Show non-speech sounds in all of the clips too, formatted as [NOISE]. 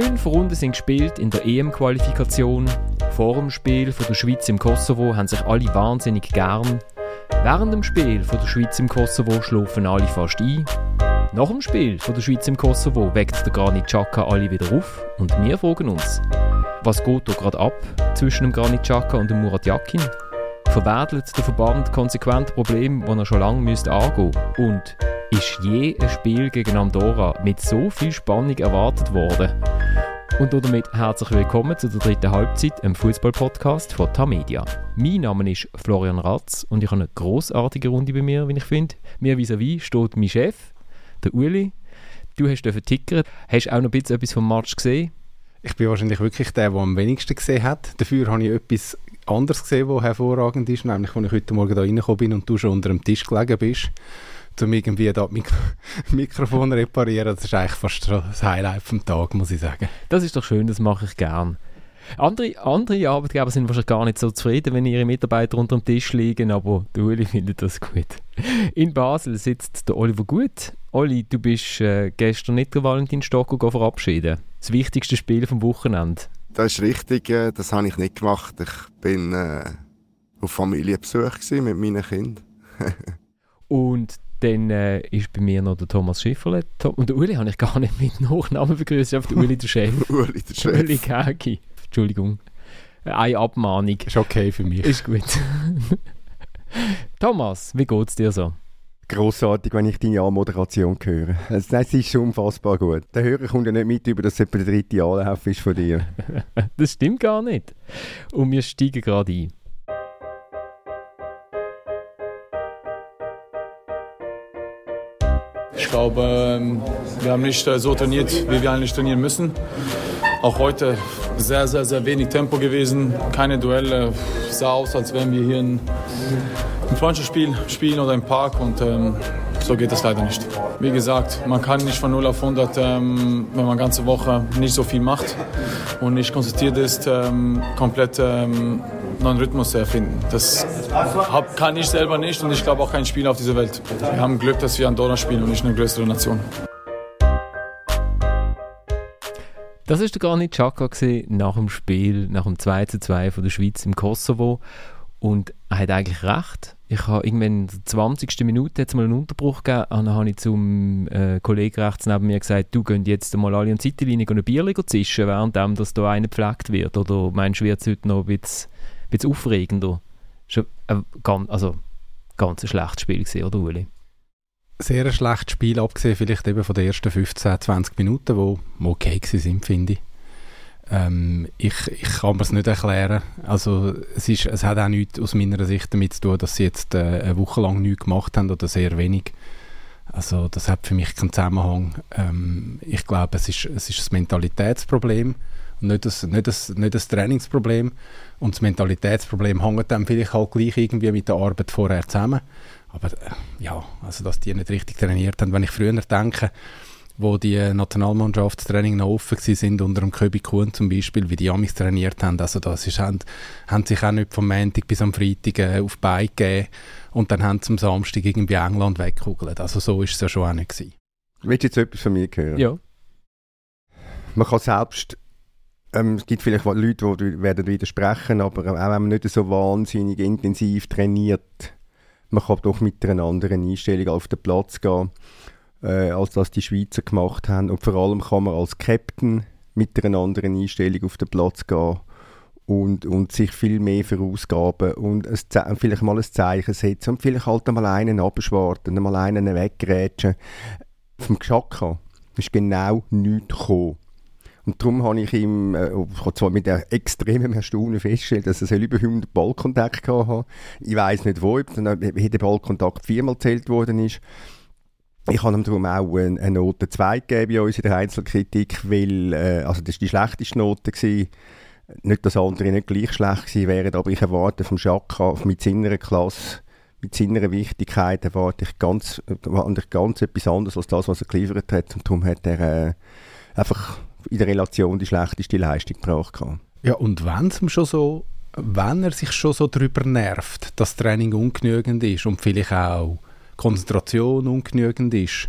Fünf Runden sind gespielt in der EM-Qualifikation. Vor dem Spiel von der Schweiz im Kosovo haben sich alle wahnsinnig gern. Während dem Spiel von der Schweiz im Kosovo schlafen alle fast ein. Nach dem Spiel von der Schweiz im Kosovo weckt der Granit Xhaka alle wieder auf und wir fragen uns, was geht da gerade ab zwischen dem Granit Xhaka und dem Murat Yakin? Verwedelt der Verband konsequent Probleme, die er schon lange müsste angehen Und ist je ein Spiel gegen Andorra mit so viel Spannung erwartet worden? Und damit herzlich willkommen zu der dritten Halbzeit im Fußball-Podcast von Tamedia. Mein Name ist Florian Ratz und ich habe eine großartige Runde bei mir, wie ich finde. Mir vis-à-vis steht mein Chef, der Uli. Du hast tickern. Hast du auch noch ein bisschen etwas vom Match gesehen? Ich bin wahrscheinlich wirklich der, der am wenigsten gesehen hat. Dafür habe ich etwas anderes gesehen, was hervorragend ist, nämlich als ich heute Morgen da reingekommen bin und du schon unter dem Tisch gelegen bist um irgendwie das Mik [LAUGHS] Mikrofon reparieren. Das ist eigentlich fast das Highlight vom Tag, muss ich sagen. Das ist doch schön, das mache ich gern. Andere, andere Arbeitgeber sind wahrscheinlich gar nicht so zufrieden, wenn ihre Mitarbeiter unter dem Tisch liegen, aber der Uli [LAUGHS] findet das gut. In Basel sitzt der Oliver Gut. Oli, du bist äh, gestern nicht der Valentin Stocker verabschieden. Das wichtigste Spiel vom Wochenende. Das ist richtig, äh, das habe ich nicht gemacht. Ich bin äh, auf Familienbesuch mit meinen Kindern. [LAUGHS] Und dann äh, ist bei mir noch der Thomas Schifferle. Und den Uli habe ich gar nicht mit Nachnamen begrüßt, einfach [LAUGHS] Uli der Chef. Uli der Chef. Uli Gagi. Entschuldigung. Äh, eine Abmahnung. Ist okay für mich. Ist gut. Thomas, wie geht es dir so? Grossartig, wenn ich deine Anmoderation höre. Das, das ist schon unfassbar gut. Der Hörer kommt ja nicht mit über, dass es etwa der dritte Anlauf ist von dir. [LAUGHS] das stimmt gar nicht. Und wir steigen gerade ein. Ich glaube, ähm, wir haben nicht äh, so trainiert, wie wir eigentlich trainieren müssen. Auch heute sehr, sehr, sehr wenig Tempo gewesen, keine Duelle. Sah aus, als wären wir hier ein, Freundschaftsspiel spielen oder im Park und ähm, so geht es leider nicht. Wie gesagt, man kann nicht von 0 auf 100, ähm, wenn man ganze Woche nicht so viel macht und nicht konzentriert ist, ähm, komplett ähm, neuen Rhythmus zu erfinden. Das hab, kann ich selber nicht und ich glaube auch kein Spieler auf dieser Welt. Wir haben Glück, dass wir Andorra spielen und nicht eine größere Nation. Das war gar nicht Chaka nach dem Spiel, nach dem 2 zu 2 von der Schweiz im Kosovo. Und er hat eigentlich recht. Ich habe irgendwann in der 20. Minute jetzt mal einen Unterbruch gegeben und dann habe ich zum äh, Kollegen rechts neben mir gesagt, du gehst jetzt mal alle an die Seitenlinie ein Bier zischen, während dass da einer gepflegt wird. Oder meinst du, wird es heute noch ein bisschen bisschen aufregender. Schon ein ganz, also, ganz ein schlechtes Spiel gewesen, oder Uli? Sehr ein schlechtes Spiel, abgesehen vielleicht eben von den ersten 15, 20 Minuten, die okay sind, finde ich. Ähm, ich. Ich kann mir es nicht erklären. Also es, ist, es hat auch nichts aus meiner Sicht damit zu tun, dass sie jetzt äh, eine Woche lang nichts gemacht haben oder sehr wenig. Also das hat für mich keinen Zusammenhang. Ähm, ich glaube, es ist, es ist ein Mentalitätsproblem und nicht das, nicht das, nicht das Trainingsproblem. Und das Mentalitätsproblem hängt dann vielleicht halt gleich irgendwie mit der Arbeit vorher zusammen. Aber äh, ja, also dass die nicht richtig trainiert haben. Wenn ich früher denke, wo die Nationalmannschaftstraining noch offen sind unter dem Köbi Kuhn zum Beispiel, wie die Amis trainiert haben, also das ist, haben, haben sich auch nicht vom Montag bis am Freitag äh, auf Bein gegeben und dann haben sie am Samstag irgendwie England weggekugelt. Also so ist es ja schon auch nicht gewesen. Willst du jetzt etwas von mir hören? Ja. Man kann selbst ähm, es gibt vielleicht Leute, die werden widersprechen, aber auch wenn man nicht so wahnsinnig intensiv trainiert, man kann doch mit einer anderen Einstellung auf den Platz gehen, äh, als das die Schweizer gemacht haben. Und vor allem kann man als Captain mit einer anderen Einstellung auf den Platz gehen und, und sich viel mehr verausgaben und es, vielleicht mal ein Zeichen setzen und vielleicht halt einmal einen abschwarten, einmal einen weggerätschen. Vom Geschaka ist genau nichts gekommen. Und darum habe ich ihm, äh, zwar mit der extremen Erstaunen festgestellt, dass er über 100 Ballkontakt hatte. Ich weiß nicht wo, ob der Ballkontakt viermal gezählt worden ist. Ich habe ihm darum auch eine, Note 2 gegeben bei uns in der Einzelkritik, weil, äh, also das war die schlechteste Note. Gewesen. Nicht, dass andere nicht gleich schlecht gewesen wären, aber ich erwarte vom Schaka mit seiner Klasse, mit seiner Wichtigkeit erwarte ich ganz, ich ganz etwas anderes als das, was er geliefert hat. Und darum hat er äh, einfach in der Relation die schlechteste Leistung gebracht hat. Ja, und wenn es schon so, wenn er sich schon so darüber nervt, dass Training ungenügend ist und vielleicht auch Konzentration ungenügend ist,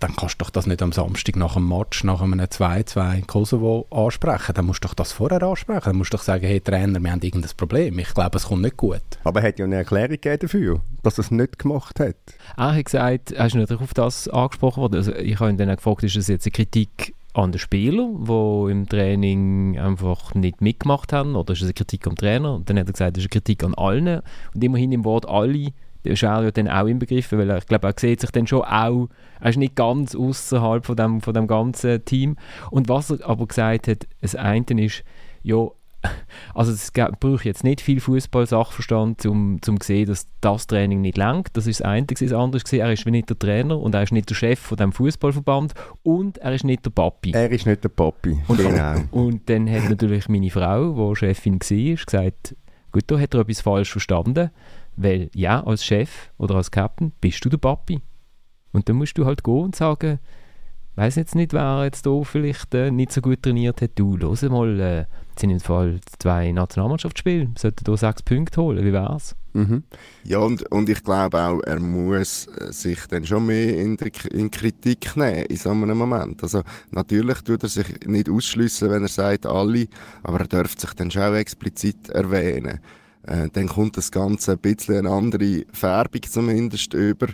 dann kannst du doch das nicht am Samstag nach dem Match, nach einem 2-2 in Kosovo ansprechen. Dann musst du doch das vorher ansprechen. Dann musst du doch sagen, hey Trainer, wir haben irgendein Problem. Ich glaube, es kommt nicht gut. Aber er hat ja eine Erklärung gegeben dafür, dass er es nicht gemacht hat. Er hat gesagt, er ist nicht auf das angesprochen worden. Also ich habe ihn dann gefragt, ist das jetzt eine Kritik an den Spieler, die im Training einfach nicht mitgemacht haben, oder ist es eine Kritik am Trainer? Und dann hat er gesagt, es ist eine Kritik an allen. Und immerhin im Wort alle ist er ja dann auch inbegriffen, weil er, ich glaube, er sieht sich dann schon auch, er ist nicht ganz außerhalb von dem, von dem ganzen Team. Und was er aber gesagt hat, das eine ist, ja, also es braucht jetzt nicht viel Fußball-Sachverstand, um zu sehen, dass das Training nicht langt. Das ist das eine. Das andere ist, er ist nicht der Trainer und er ist nicht der Chef von dem Fußballverband und er ist nicht der Papi. Er ist nicht der Papi. Und, genau. und dann hat natürlich meine Frau, die Chefin war, gesagt, gut, da hat er etwas falsch verstanden. Weil ja, als Chef oder als Captain bist du der Papi. Und dann musst du halt gehen und sagen, weiß jetzt nicht, wer jetzt hier vielleicht äh, nicht so gut trainiert hat. Du, los mal, äh, sind im Fall zwei Nationalmannschaftsspiele, sollten hier sechs Punkte holen, wie wär's? Mhm. Ja, und, und ich glaube auch, er muss äh, sich dann schon mehr in, der, in Kritik nehmen in so einem Moment. Also natürlich tut er sich nicht ausschließen, wenn er sagt, alle, aber er dürfte sich dann schon explizit erwähnen. Äh, dann kommt das Ganze ein bisschen eine andere Färbung zumindest über.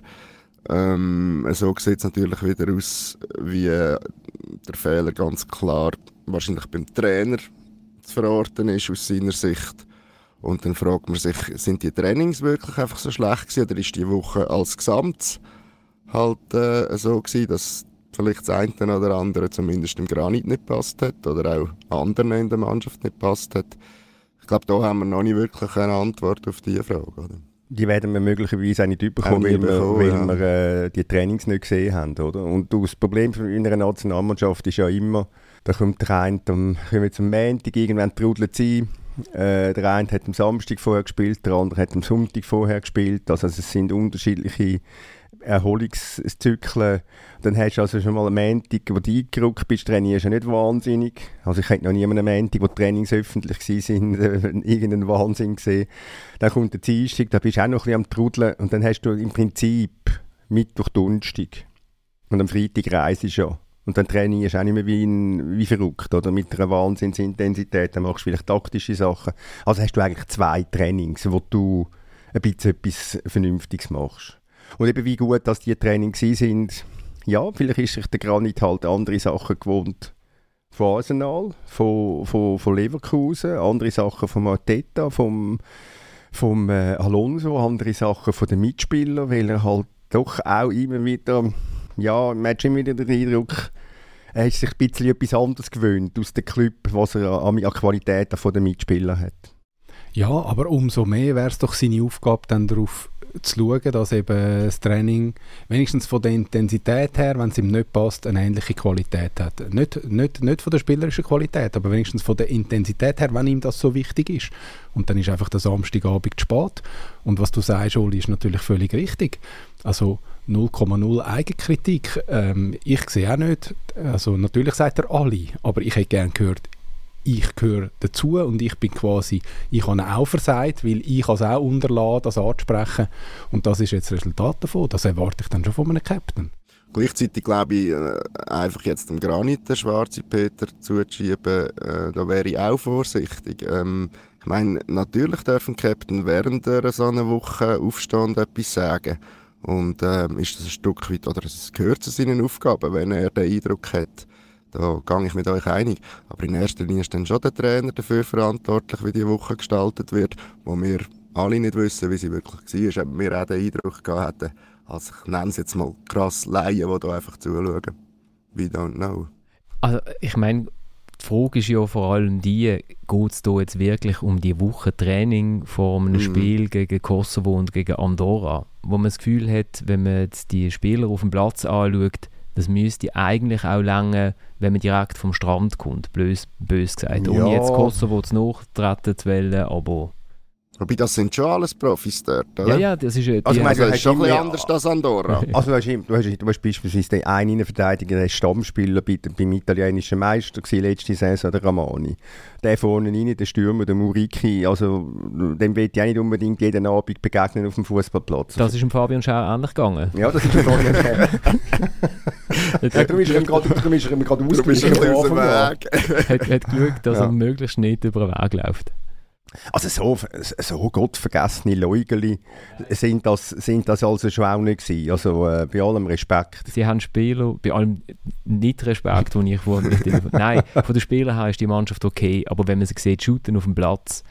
Ähm, so sieht es natürlich wieder aus, wie äh, der Fehler ganz klar wahrscheinlich beim Trainer zu verorten ist aus seiner Sicht. Und dann fragt man sich, sind die Trainings wirklich einfach so schlecht gewesen oder ist die Woche als Gesamt halt äh, so gewesen, dass vielleicht das eine oder andere zumindest im Granit nicht passt hat oder auch anderen in der Mannschaft nicht passt hat glaube, da haben wir noch nicht wirklich eine Antwort auf diese Frage. Oder? Die werden wir möglicherweise auch nicht bekommen, weil, wir, weil ja. wir äh, die Trainings nicht gesehen haben. Oder? Und das Problem in einer Nationalmannschaft ist ja immer, da kommt der eine am, kommen zum Montag, irgendwann trudelt sie äh, der eine hat am Samstag vorher gespielt, der andere hat am Sonntag vorher gespielt. Also es sind unterschiedliche Erholungszyklen. Dann hast du also schon mal einen Montag, wo du eingerückt bist, trainierst du nicht wahnsinnig. Also ich hätte noch nie einen Montag, wo die Trainings öffentlich waren, äh, [LAUGHS] irgendeinen Wahnsinn gesehen. Dann kommt der Dienstag, da bist du auch noch ein bisschen am Trudeln und dann hast du im Prinzip Mittwoch, Donnerstag und am Freitag reist du schon. Und dann trainierst du auch nicht mehr wie, ein, wie verrückt oder mit einer Wahnsinnsintensität. Dann machst du vielleicht taktische Sachen. Also hast du eigentlich zwei Trainings, wo du ein bisschen etwas Vernünftiges machst. Und eben wie gut, dass die Trainings sind, ja, vielleicht ist sich der Granit halt andere Sachen gewohnt von Arsenal, von, von, von Leverkusen, andere Sachen von Arteta, vom, vom äh, Alonso, andere Sachen von den Mitspielern, weil er halt doch auch immer wieder, ja, man hat schon wieder den Eindruck, er hat sich ein bisschen etwas anderes gewöhnt aus dem Club, was er an, an Qualität von den hat. Ja, aber umso mehr wäre es doch seine Aufgabe, dann darauf zu schauen, dass eben das Training wenigstens von der Intensität her, wenn es ihm nicht passt, eine ähnliche Qualität hat. Nicht, nicht, nicht von der spielerischen Qualität, aber wenigstens von der Intensität her, wenn ihm das so wichtig ist. Und dann ist einfach der Samstagabend zu spät. Und was du sagst, Oli, ist natürlich völlig richtig. Also 0,0 Eigenkritik. Ähm, ich sehe auch nicht, also natürlich sagt er alle, aber ich hätte gerne gehört, ich gehöre dazu und ich bin quasi, ich habe auch versagt, weil ich es auch unterlasse, das anzusprechen und das ist jetzt das Resultat davon. Das erwarte ich dann schon von einem Captain. Gleichzeitig glaube ich, äh, einfach jetzt dem Granit den schwarzen Peter zuzuschieben, äh, da wäre ich auch vorsichtig. Ähm, ich meine, natürlich darf ein Captain während einer so einer Woche aufstehen und etwas sagen. Und ähm, ist das ein Stück weit, oder es gehört zu seinen Aufgaben, wenn er den Eindruck hat, da gehe ich mit euch einig. Aber in erster Linie ist dann schon der Trainer dafür verantwortlich, wie die Woche gestaltet wird, wo wir alle nicht wissen, wie sie wirklich war. Ob wir auch den Eindruck gehabt hätten, als ich nenne es jetzt mal krass Laien, die da einfach zuschauen. We don't know. Also ich meine, die Frage ist ja vor allem die, geht es hier jetzt wirklich um die Woche Training vor einem mm. Spiel gegen Kosovo und gegen Andorra, wo man das Gefühl hat, wenn man jetzt die Spieler auf dem Platz anschaut, das müsste eigentlich auch lange, wenn man direkt vom Strand kommt, bös, bös gesagt. Ja. Ohne jetzt Kosowo zu nachtreten zu wollen, aber... Wobei, das sind schon alles Profis dort, oder? Ja, ja, das ist... äh, Also, die- meinst Also, das ist schon ein bisschen anders als Andorra. [LAUGHS] Also du hast, du hast, du hast beispielsweise den einen Innenverteidiger, der Stammspieler bei, beim italienischen Meister gewesen, letzte Saison, der Ramani. Der vorne rein, der Stürmer, der Muriki, also dem will ich auch nicht unbedingt jeden Abend begegnen auf dem Fußballplatz. das ist dem Fabian Schau ähnlich gegangen. ja, das ist mir gar nicht klar. ja, darum ist er ihm gerade er dem ausgewichen. Weg. hat, hat [LAUGHS] geschaut, dass Ja. er möglichst nicht über den Weg läuft. Also so, so gottvergessene Leugeli sind das, sind das also schon auch nicht gewesen. Also äh, bei allem Respekt. Sie haben Spieler, bei allem nicht Respekt, den ich vor nicht [LAUGHS] Nein, von den Spielern her ist die Mannschaft okay, aber wenn man sie sieht, shooten auf dem Platz,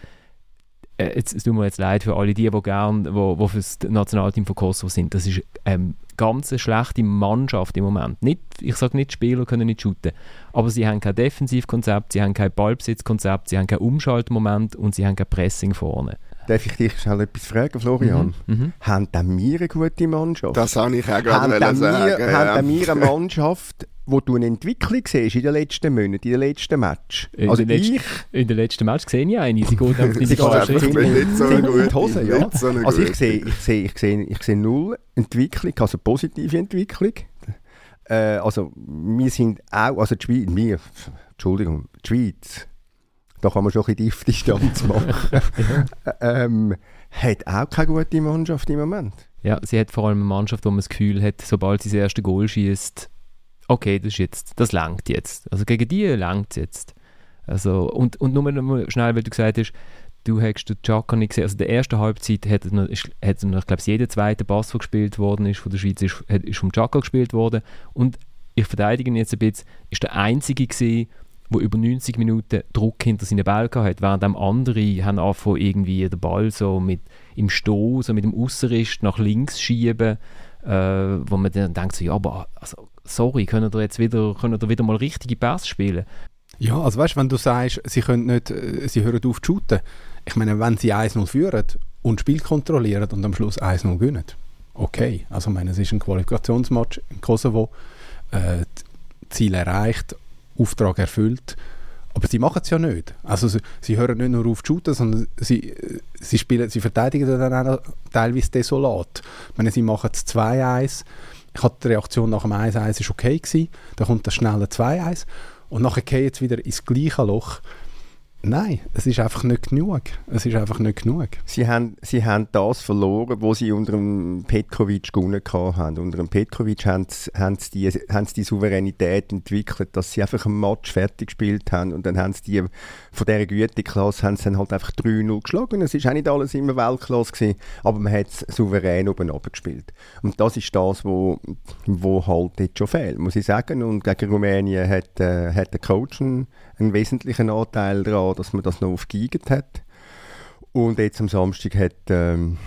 äh, es tut mir jetzt leid für alle die, die gerne, wo, wo für das Nationalteam von Kosovo sind, das ist ähm, ganz schlechte Mannschaft im Moment. Nicht, ich sage nicht, Spieler können nicht shooten, aber sie haben kein Defensivkonzept, sie haben kein Ballbesitzkonzept, sie haben kein Umschaltmoment und sie haben kein Pressing vorne. Darf ich dich schnell etwas fragen, Florian? Mhm. Mhm. Haben denn wir eine gute Mannschaft? Das habe ich auch haben gerade denn sagen. wir, ja. haben denn wir eine [LAUGHS] Mannschaft, wo du eine Entwicklung siehst in den letzten Monaten, in den letzten Match? In Also den letzten- ich In den letzten Match sehe ich eine, sie geht [LAUGHS] Sie die. Ich bin nicht so gut. Hose, ja. Nicht so eine Also ich gute. sehe, ich sehe, ich sehe, ich sehe null Entwicklung, also positive Entwicklung. Äh, also wir sind auch, also die Schweiz, wir, Entschuldigung, die Schweiz, da kann man schon ein bisschen Distanz [LAUGHS] machen, ähm, hat auch keine gute Mannschaft im Moment. Ja, sie hat vor allem eine Mannschaft, wo man das Gefühl hat, sobald sie das erste Goal schießt, okay, das ist jetzt, das langt jetzt. Also gegen die langt es jetzt. Also, und, und nur mal schnell, weil du gesagt hast, du hast den Chaka nicht gesehen. Also in der ersten Halbzeit hat er noch, hat er noch ich glaube, jeder zweite Pass, der gespielt worden ist von der Schweiz, ist, ist vom Chaka gespielt worden. Und ich verteidige ihn jetzt ein bisschen, ist der Einzige gewesen, der über 90 Minuten Druck hinter seinen Ball hat, während andere haben angefangen, irgendwie den Ball so mit im Stoß, so mit dem Ausserrist nach links schieben, äh, wo man dann denkt so, ja, aber also, sorry, können ihr jetzt wieder, können wieder mal richtige Pass spielen? Ja, also weißt wenn du sagst, sie können nicht, äh, sie hören auf zu shooten. Ich meine, wenn sie 1-0 führen und Spiel kontrollieren und am Schluss 1-0 gewinnen, okay. Also ich meine, es ist ein Qualifikationsmatch im Kosovo, äh, Ziel erreicht, Auftrag erfüllt, aber sie machen es ja nicht. Also sie, sie hören nicht nur auf zu shooten, sondern sie, äh, sie, spielen, sie verteidigen dann auch teilweise desolat. Meine, sie machen es 2-1, ich hatte die Reaktion nach dem 1-1 ist okay gewesen, dann kommt das schnelle 2-1 und nachher geht jetzt wieder ins gleiche Loch. Nein, es ist einfach nicht genug. Es ist einfach nicht genug. Sie haben, sie haben das verloren, was sie unter dem Petkovic gewonnen haben. Unter dem Petkovic haben sie, haben, sie die, haben sie die Souveränität entwickelt, dass sie einfach ein Match fertig gespielt haben und dann haben sie die, von dieser Güteklasse haben sie dann halt einfach 3-0 geschlagen. Es war auch nicht alles immer Weltklasse, gewesen, aber man hat es souverän oben gespielt. Und das ist das, wo, wo halt jetzt schon fehlt, muss ich sagen. Und gegen Rumänien hat, äh, hat der Coach einen, einen wesentlichen Anteil daran, dass man das noch aufgeigert hat. Und jetzt am Samstag hat, ähm,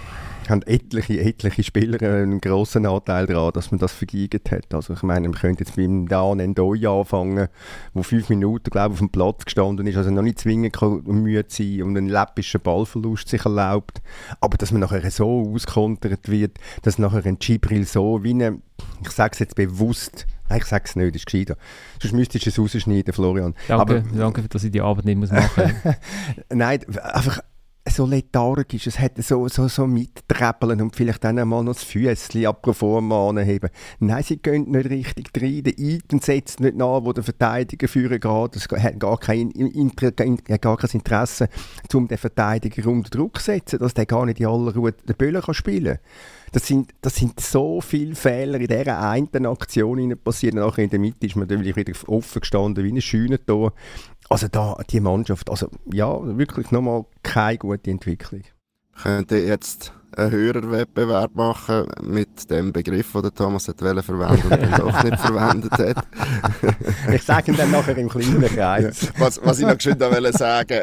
haben etliche, etliche Spieler einen grossen Anteil daran, dass man das vergeigt hat. Also ich meine, man könnte jetzt beim Dan Endoy anfangen, wo fünf Minuten, glaube ich, auf dem Platz gestanden ist, also noch nicht zwingend müde sein und einen läppischen Ballverlust sich erlaubt. Aber dass man nachher so auskontert wird, dass nachher ein Gibril so wie eine, ich sage es jetzt bewusst, nein, ich sage es nicht, das ist gescheiter. Sonst müsstest du es rausschneiden, Florian. Danke, Aber, danke, dass ich die Arbeit nicht muss machen muss. [LAUGHS] Nein, einfach so lethargisch, es hat so, so, so mitträppeln und vielleicht dann einmal noch das Füßchen forma anheben. Nein, sie gehen nicht richtig rein, der Eiten setzt nicht nach, wo der Verteidiger führen geht, es hat gar kein, Inter gar kein Interesse, um den Verteidiger unter Druck zu setzen, dass der gar nicht in aller Ruhe den Böllen kann spielen kann. Das sind, das sind so viele Fehler in dieser einen Aktion passiert. Nachher in der Mitte ist man dann wieder offen gestanden wie ein Scheunentor. Also da, die Mannschaft, also ja, wirklich nochmal keine gute Entwicklung. Könnte jetzt einen Hörerwettbewerb machen mit dem Begriff, den der Thomas hat verwenden und dann doch nicht verwendet hat. [LAUGHS] Ich sage ihn dann nachher im kleinen Kreis. Was, was ich noch geschwind wollte sagen,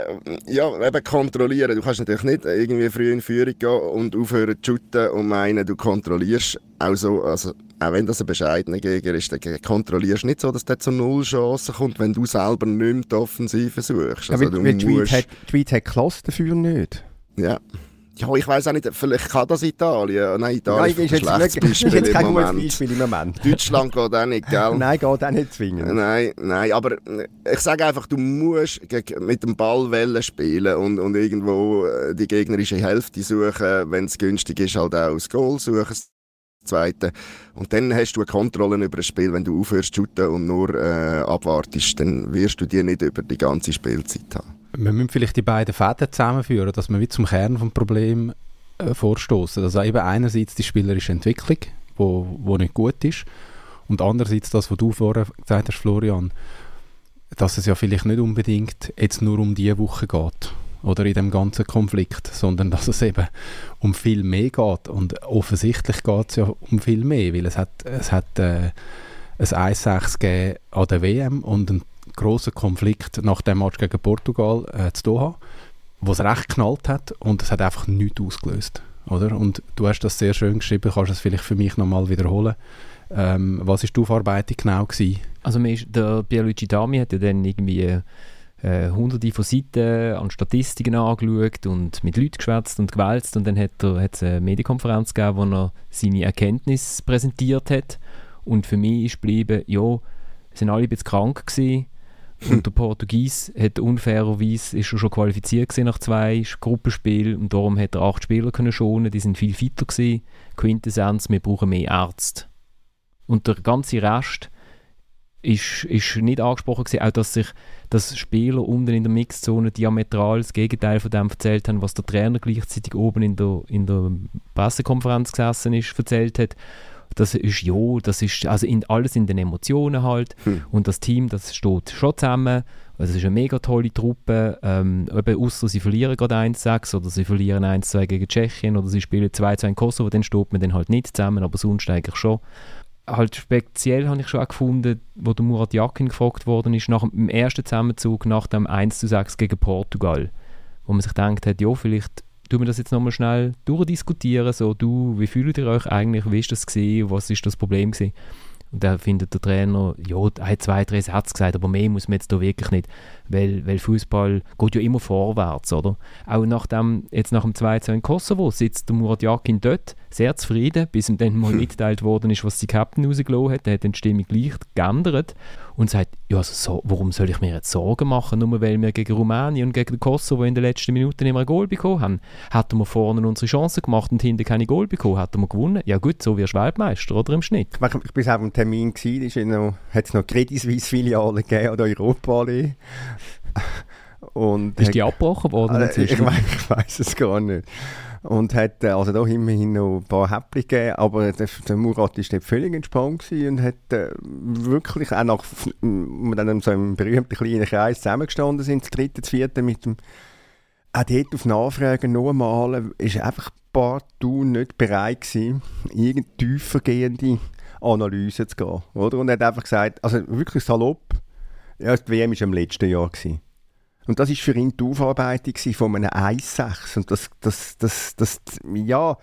ja, eben kontrollieren. Du kannst natürlich nicht irgendwie früh in Führung gehen und aufhören zu shooten und meinen, du kontrollierst auch so, also auch wenn das ein bescheidener Gegner ist, dann kontrollierst du nicht so, dass der zu null Chancen kommt, wenn du selber nicht mehr die Offensive suchst. Ja, Also weil, du weil musst, hat, die Schweiz hat Klasse dafür nicht. ja, ja, ich weiß auch nicht, vielleicht kann das Italien. Nein, Italien Nein, ist ein schlechtes nicht, Beispiel ist jetzt [LAUGHS] kein im gutes Moment. Beispiel im Moment. Deutschland geht auch nicht, gell? [LAUGHS] Nein, geht auch nicht zwingend. Nein, nein, aber ich sage einfach, du musst mit dem Ball Wellen spielen und, und irgendwo äh, die gegnerische Hälfte suchen, wenn es günstig ist, halt auch das Goal suchen, das Zweite. Und dann hast du eine Kontrolle über das Spiel. Wenn du aufhörst zu shooten und nur äh, abwartest, dann wirst du die nicht über die ganze Spielzeit haben. Wir müssen vielleicht die beiden Fäden zusammenführen, dass wir wie zum Kern des Problems äh, vorstoßen. Also eben einerseits die spielerische Entwicklung, wo, wo nicht gut ist, und andererseits das, was du vorher gesagt hast, Florian, dass es ja vielleicht nicht unbedingt jetzt nur um diese Woche geht oder in dem ganzen Konflikt, sondern dass es eben um viel mehr geht. Und offensichtlich geht es ja um viel mehr, weil es hat, es hat äh, ein 1-6 gegeben an der WM und einen grossen Konflikt nach dem Match gegen Portugal äh, zu Doha, wo es recht knallt hat und es hat einfach nichts ausgelöst. Oder? Und du hast das sehr schön geschrieben, kannst es vielleicht für mich nochmal wiederholen. Ähm, was ist die Aufarbeitung genau gewesen? Also ist, der Pierluigi Dami hat ja dann irgendwie äh, hunderte von Seiten an Statistiken angeschaut und mit Leuten geschwätzt und gewälzt und dann hat hat's eine Medienkonferenz gegeben, wo er seine Erkenntnisse präsentiert hat und für mich ist geblieben, ja, sind alle ein bisschen krank gewesen und der Portugies hat unfairerweise ist er schon qualifiziert nach zwei Gruppenspielen und darum hat er acht Spieler können schonen, die sind viel fitter gewesen. Quintessenz, wir brauchen mehr Ärzte. Und der ganze Rest ist, ist nicht angesprochen gewesen, auch dass sich dass Spieler unten in der Mixzone diametral das Gegenteil von dem erzählt haben, was der Trainer gleichzeitig oben in der, in der Pressekonferenz gesessen ist, erzählt hat. Das ist ja, das ist also in, alles in den Emotionen halt. Hm. Und das Team, das steht schon zusammen. Also es ist eine mega tolle Truppe. Ähm, eben ausser sie verlieren gerade 1-6 oder sie verlieren 1-2 gegen Tschechien oder sie spielen 2-2 in Kosovo, dann steht man dann halt nicht zusammen, aber sonst eigentlich schon halt speziell habe ich schon auch gefunden, wo der Murat Yakin gefragt worden ist, nach dem ersten Zusammenzug nach dem 1 zu 6 gegen Portugal, wo man sich gedacht hat, ja, vielleicht tun wir das jetzt nochmal schnell durchdiskutieren, so, du, wie fühlt ihr euch eigentlich, wie ist das gewesen, was ist das Problem gewesen? Und da findet der Trainer, ja, er zwei, drei Sätze gesagt, aber mehr muss man jetzt da wirklich nicht, weil, weil Fußball geht ja immer vorwärts, oder? Auch nach dem, jetzt nach dem 2-2 in Kosovo sitzt der Murat Yakin dort, sehr zufrieden, bis ihm dann mal [LAUGHS] mitgeteilt worden ist, was die Captain rausgelassen hat. Der hat dann die Stimmung leicht geändert und sagt, ja, also so, warum soll ich mir jetzt Sorgen machen, nur weil wir gegen Rumänien und gegen Kosovo in den letzten Minuten immer ein Goal bekommen haben. Hätten wir vorne unsere Chancen gemacht und hinten keine Goal bekommen, hätten wir gewonnen. Ja gut, so wirst du Weltmeister, oder im Schnitt. Ich, ich bin auf dem Termin, da hat es noch Credit Suisse Filialen gegeben oder Europa Allee. Und ist die abgebrochen worden äh, ich, mein, ich weiß es gar nicht. Und hat äh, also da immerhin noch ein paar Häppchen gegeben, aber der, der Murat war dort völlig entspannt und hat äh, wirklich auch nach, wir dann so einem berühmten kleinen Kreis zusammengestanden sind, das dritte, das vierte mit dem auch dort auf Nachfragen noch einmal, ist einfach partout nicht bereit gewesen, irgendeine tiefergehende Analyse zu gehen. Oder? Und er hat einfach gesagt, also wirklich salopp, ja, die WM war im letzten Jahr. Gewesen. Und das war für ihn die Aufarbeitung von einem 1-6. Und das, das, das, das, ja,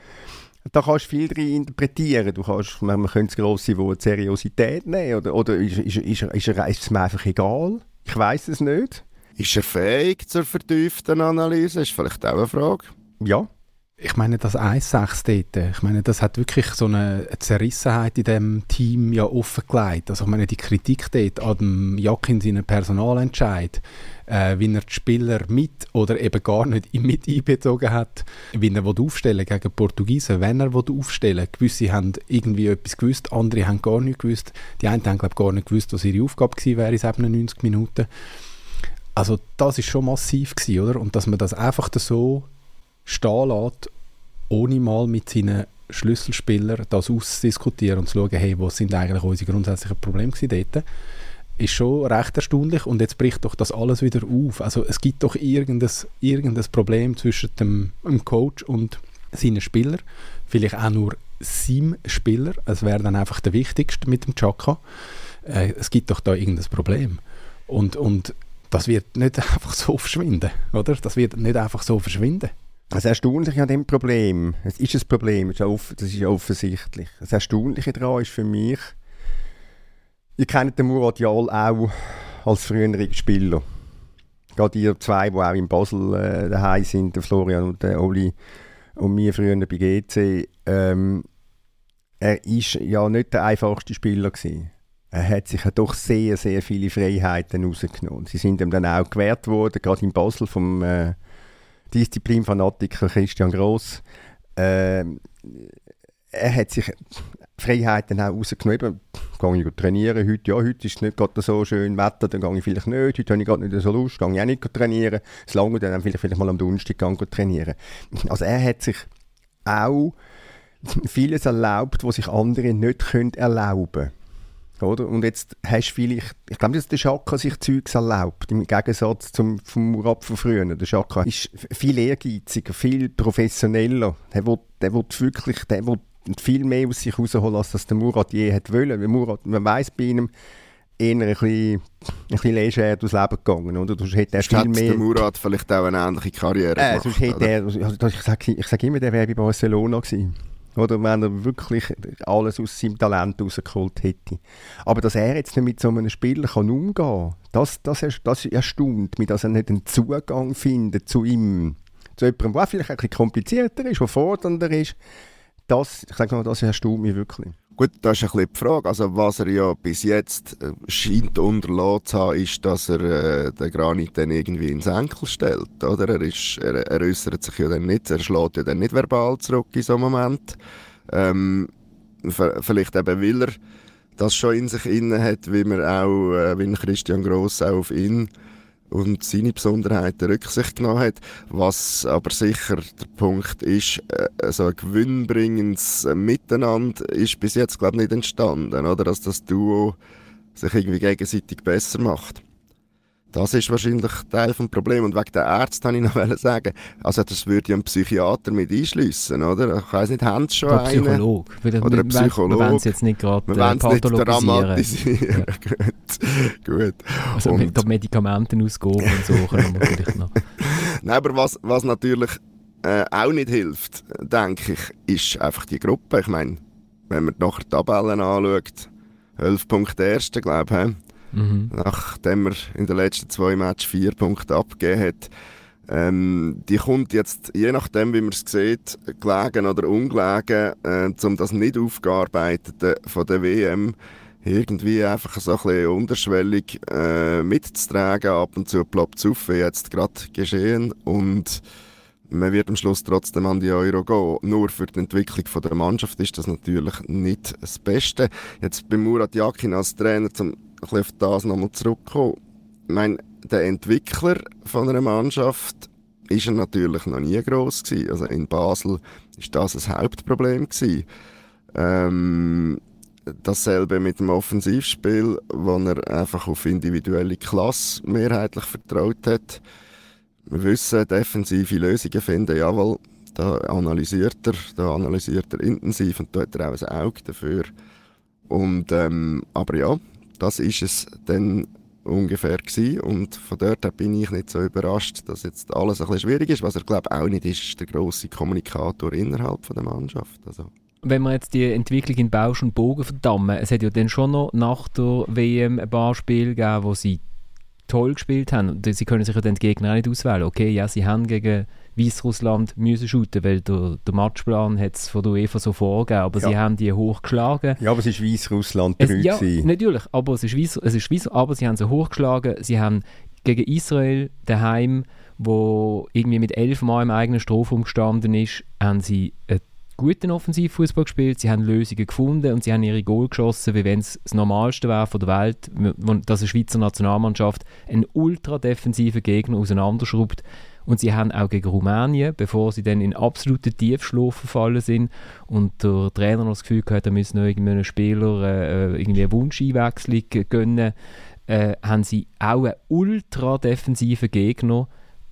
da kannst du viel drin interpretieren. Du kannst, man, man könnte das grosse Wort Seriosität nehmen. Oder, oder ist, ist, ist, ist, ist es mir einfach egal? Ich weiß es nicht. Ist er fähig zur vertieften Analyse? Ist vielleicht auch eine Frage. Ja. Ich meine, das 1-6 dort, ich meine, das hat wirklich so eine Zerrissenheit in dem Team ja offengelegt. Also ich meine, die Kritik dort an dem Jakin seinen Personalentscheid, äh, wie er die Spieler mit oder eben gar nicht mit einbezogen hat, wie er aufstellen gegen Portugiesen, wenn er aufstellen Gewisse haben irgendwie etwas gewusst, andere haben gar nicht gewusst. Die einen haben, glaube ich, gar nicht gewusst, was ihre Aufgabe gewesen wäre in 97 Minuten. Also das ist schon massiv gewesen, oder? Und dass man das einfach so stehen lässt, ohne mal mit seinen Schlüsselspielern das auszudiskutieren und zu schauen, hey, was sind eigentlich unsere grundsätzlichen Probleme dort, ist schon recht erstaunlich und jetzt bricht doch das alles wieder auf. Also es gibt doch irgendein, irgendein Problem zwischen dem, dem Coach und seinen Spielern, vielleicht auch nur seinem Spieler, es wäre dann einfach der wichtigste mit dem Chaka. Äh, es gibt doch da irgendein Problem. Und, und das wird nicht [LAUGHS] einfach so verschwinden, oder? Das wird nicht einfach so verschwinden. Das Erstaunliche an dem Problem, es ist ein Problem, das ist offensichtlich. Das Erstaunliche daran ist für mich, ihr kennt den Murat Jal auch als früheren Spieler. Gerade ihr zwei, die auch in Basel äh, daheim sind, der Florian und der Oli und mir früher bei GC, ähm, er ist ja nicht der einfachste Spieler gewesen. Er hat sich ja doch sehr, sehr viele Freiheiten rausgenommen. Sie sind ihm dann auch gewährt worden, gerade in Basel vom äh, Disziplinfanatiker Christian Gross. Ähm, er hat sich Freiheiten auch rausgenommen. Gehe ich trainieren heute? Ja, heute ist es nicht gerade so schön Wetter, dann gehe ich vielleicht nicht. Heute habe ich gerade nicht so Lust, gehe ich auch nicht trainieren. Solange dann vielleicht, vielleicht mal am Donnerstag trainieren. Also er hat sich auch vieles erlaubt, was sich andere nicht erlauben können. Oder? Und jetzt hast du vielleicht, ich glaube, dass der Schaka sich Zeugs erlaubt, im Gegensatz zum vom Murat von früher. Der Schaka ist viel ehrgeiziger, viel professioneller. Der will, der will wirklich, der will viel mehr aus sich rausholen, als das der Murat je hat wollen. Weil Murat, man weiss bei ihm, eher ein bisschen, ein bisschen leger durchs Leben gegangen. Oder? Sonst hätte er viel Hat mehr... der Murat vielleicht auch eine ähnliche Karriere äh, gemacht, sonst hätte er, also, ich sage ich sag immer, der wäre bei Barcelona gewesen. Oder wenn er wirklich alles aus seinem Talent rausgeholt hätte. Aber dass er jetzt nicht mit so einem Spieler kann umgehen kann, das, das, erst- das erstaunt mich, dass er nicht einen Zugang findet zu ihm. Zu jemandem, der vielleicht ein bisschen komplizierter ist, der fordernder ist. Das, ich sage mal, das erstaunt mich wirklich. Gut, das ist ein bisschen die Frage. Also, was er ja bis jetzt äh, scheint unterlassen zu haben, ist, dass er äh, den Granit dann irgendwie ins Enkel stellt. Oder? Er, ist, er, er äußert sich ja dann nicht, er schlägt ja dann nicht verbal zurück in so einem Moment. Ähm, vielleicht eben, weil er das schon in sich inne hat, wie man auch, äh, wie Christian Gross auch auf ihn und seine Besonderheiten Rücksicht genommen hat. Was aber sicher der Punkt ist, äh, so ein gewinnbringendes Miteinander ist bis jetzt, glaube ich, nicht entstanden, oder? Dass das Duo sich irgendwie gegenseitig besser macht. Das ist wahrscheinlich Teil des Problems. Und wegen der Ärzte wollte ich noch [LAUGHS] sagen, also das würde ja ein Psychiater mit einschliessen, oder? Ich weiss nicht, haben sie schon Oder ein einen? Psychologe. Oder ein Psychologe. Wir wollen es jetzt nicht gerade äh, nicht pathologisieren. dramatisieren. [LAUGHS] gut, gut. Also Und- mit der Medikamentenausgabe und so [LAUGHS] können wir vielleicht noch. Nein, aber was, was natürlich äh, auch nicht hilft, denke ich, ist einfach die Gruppe. Ich meine, wenn man nachher die Tabellen anschaut, 11 Punkte erste, glaube ich? Mhm. nachdem er in den letzten zwei Matches vier Punkte abgegeben hat. Ähm, die kommt jetzt, je nachdem wie man es sieht, gelegen oder ungelegen, äh, um das nicht aufgearbeitete von der WM irgendwie einfach so ein bisschen unterschwellig äh, mitzutragen. Ab und zu ploppt es auf, wie jetzt gerade geschehen. Und man wird am Schluss trotzdem an die Euro gehen. Nur für die Entwicklung der Mannschaft ist das natürlich nicht das Beste. Jetzt bei Murat Yakin als Trainer, um ein bisschen auf das nochmal zurückzukommen. Ich meine, der Entwickler von einer Mannschaft ist er natürlich noch nie gross gewesen. Also in Basel ist das ein Hauptproblem gewesen. Ähm, dasselbe mit dem Offensivspiel, wo er einfach auf individuelle Klasse mehrheitlich vertraut hat. Wir wissen, defensive Lösungen finden, jawohl, da analysiert er, da analysiert er intensiv und da hat er auch ein Auge dafür. Und, ähm, aber ja, das ist es dann ungefähr gewesen. und von dort her bin ich nicht so überrascht, dass jetzt alles ein bisschen schwierig ist. Was er glaube auch nicht ist, der grosse Kommunikator innerhalb von der Mannschaft. Also, Wenn wir jetzt die Entwicklung in Bausch und Bogen verdammen, es hat ja dann schon noch nach der WM ein paar Spiele gegeben, wo sie toll gespielt haben. Sie können sich ja dann die Gegner auch nicht auswählen. Okay, ja, sie haben gegen Weißrussland müssen shooten, weil der, der Matchplan hat es von der UEFA so vorgegeben, aber Ja. sie haben die hochgeschlagen. Ja, aber es war Weißrussland 3. ja, gewesen. natürlich, aber es ist, Weiss, es ist Weiss, aber sie haben sie hochgeschlagen. Sie haben gegen Israel daheim, wo irgendwie mit elf Mal im eigenen Strafraum gestanden ist, haben sie einen guten Offensivfußball gespielt. Sie haben Lösungen gefunden und sie haben ihre Goal geschossen, wie wenn es das Normalste wäre von der Welt, dass eine Schweizer Nationalmannschaft einen ultra defensiven Gegner auseinanderschraubt. Und sie haben auch gegen Rumänien, bevor sie dann in absoluten Tiefschlaf verfallen sind und der Trainer noch das Gefühl hat, er müsse noch irgendeinem Spieler äh, irgendwie eine Wunscheinwechslung gönnen, äh, haben sie auch einen ultra defensiven Gegner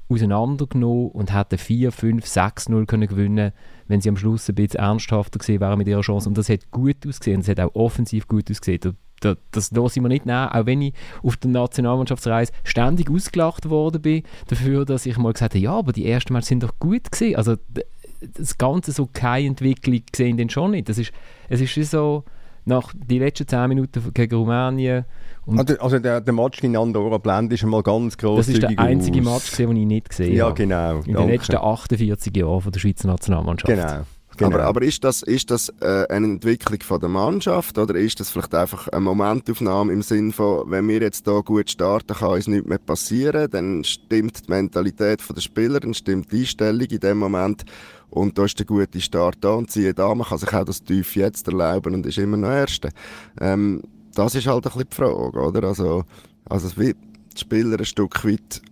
auseinandergenommen und hätten 4, 5, 6-0 können gewinnen wenn sie am Schluss ein bisschen ernsthafter gewesen wären mit ihrer Chance. Und das hat gut ausgesehen, das hat auch offensiv gut ausgesehen. Da, das lasse ich mir nicht nehmen, auch wenn ich auf der Nationalmannschaftsreise ständig ausgelacht worden bin, dafür, dass ich mal gesagt habe, ja, aber die ersten Mal sind doch gut gewesen. Also das Ganze so keine Entwicklung gesehen denn schon nicht. Das ist, es ist so, nach die letzten 10 Minuten gegen Rumänien. Also, also der, der Match gegen Andorra Blend ist einmal ganz groß. das ist der einzige Match, gewesen, den ich nicht gesehen Ja, habe. genau. In den danke. letzten 48 Jahren von der Schweizer Nationalmannschaft. Genau. Genau. Aber, aber ist das, ist das äh, eine Entwicklung von der Mannschaft oder ist das vielleicht einfach eine Momentaufnahme im Sinn von, wenn wir jetzt hier gut starten, kann uns nichts mehr passieren, dann stimmt die Mentalität der Spieler, dann stimmt die Einstellung in dem Moment und da ist der gute Start da und siehe da, man kann sich auch das tief jetzt erlauben und ist immer noch Erster. Ähm, das ist halt ein bisschen die Frage, oder? Also, also wird die Spieler ein Stück weit,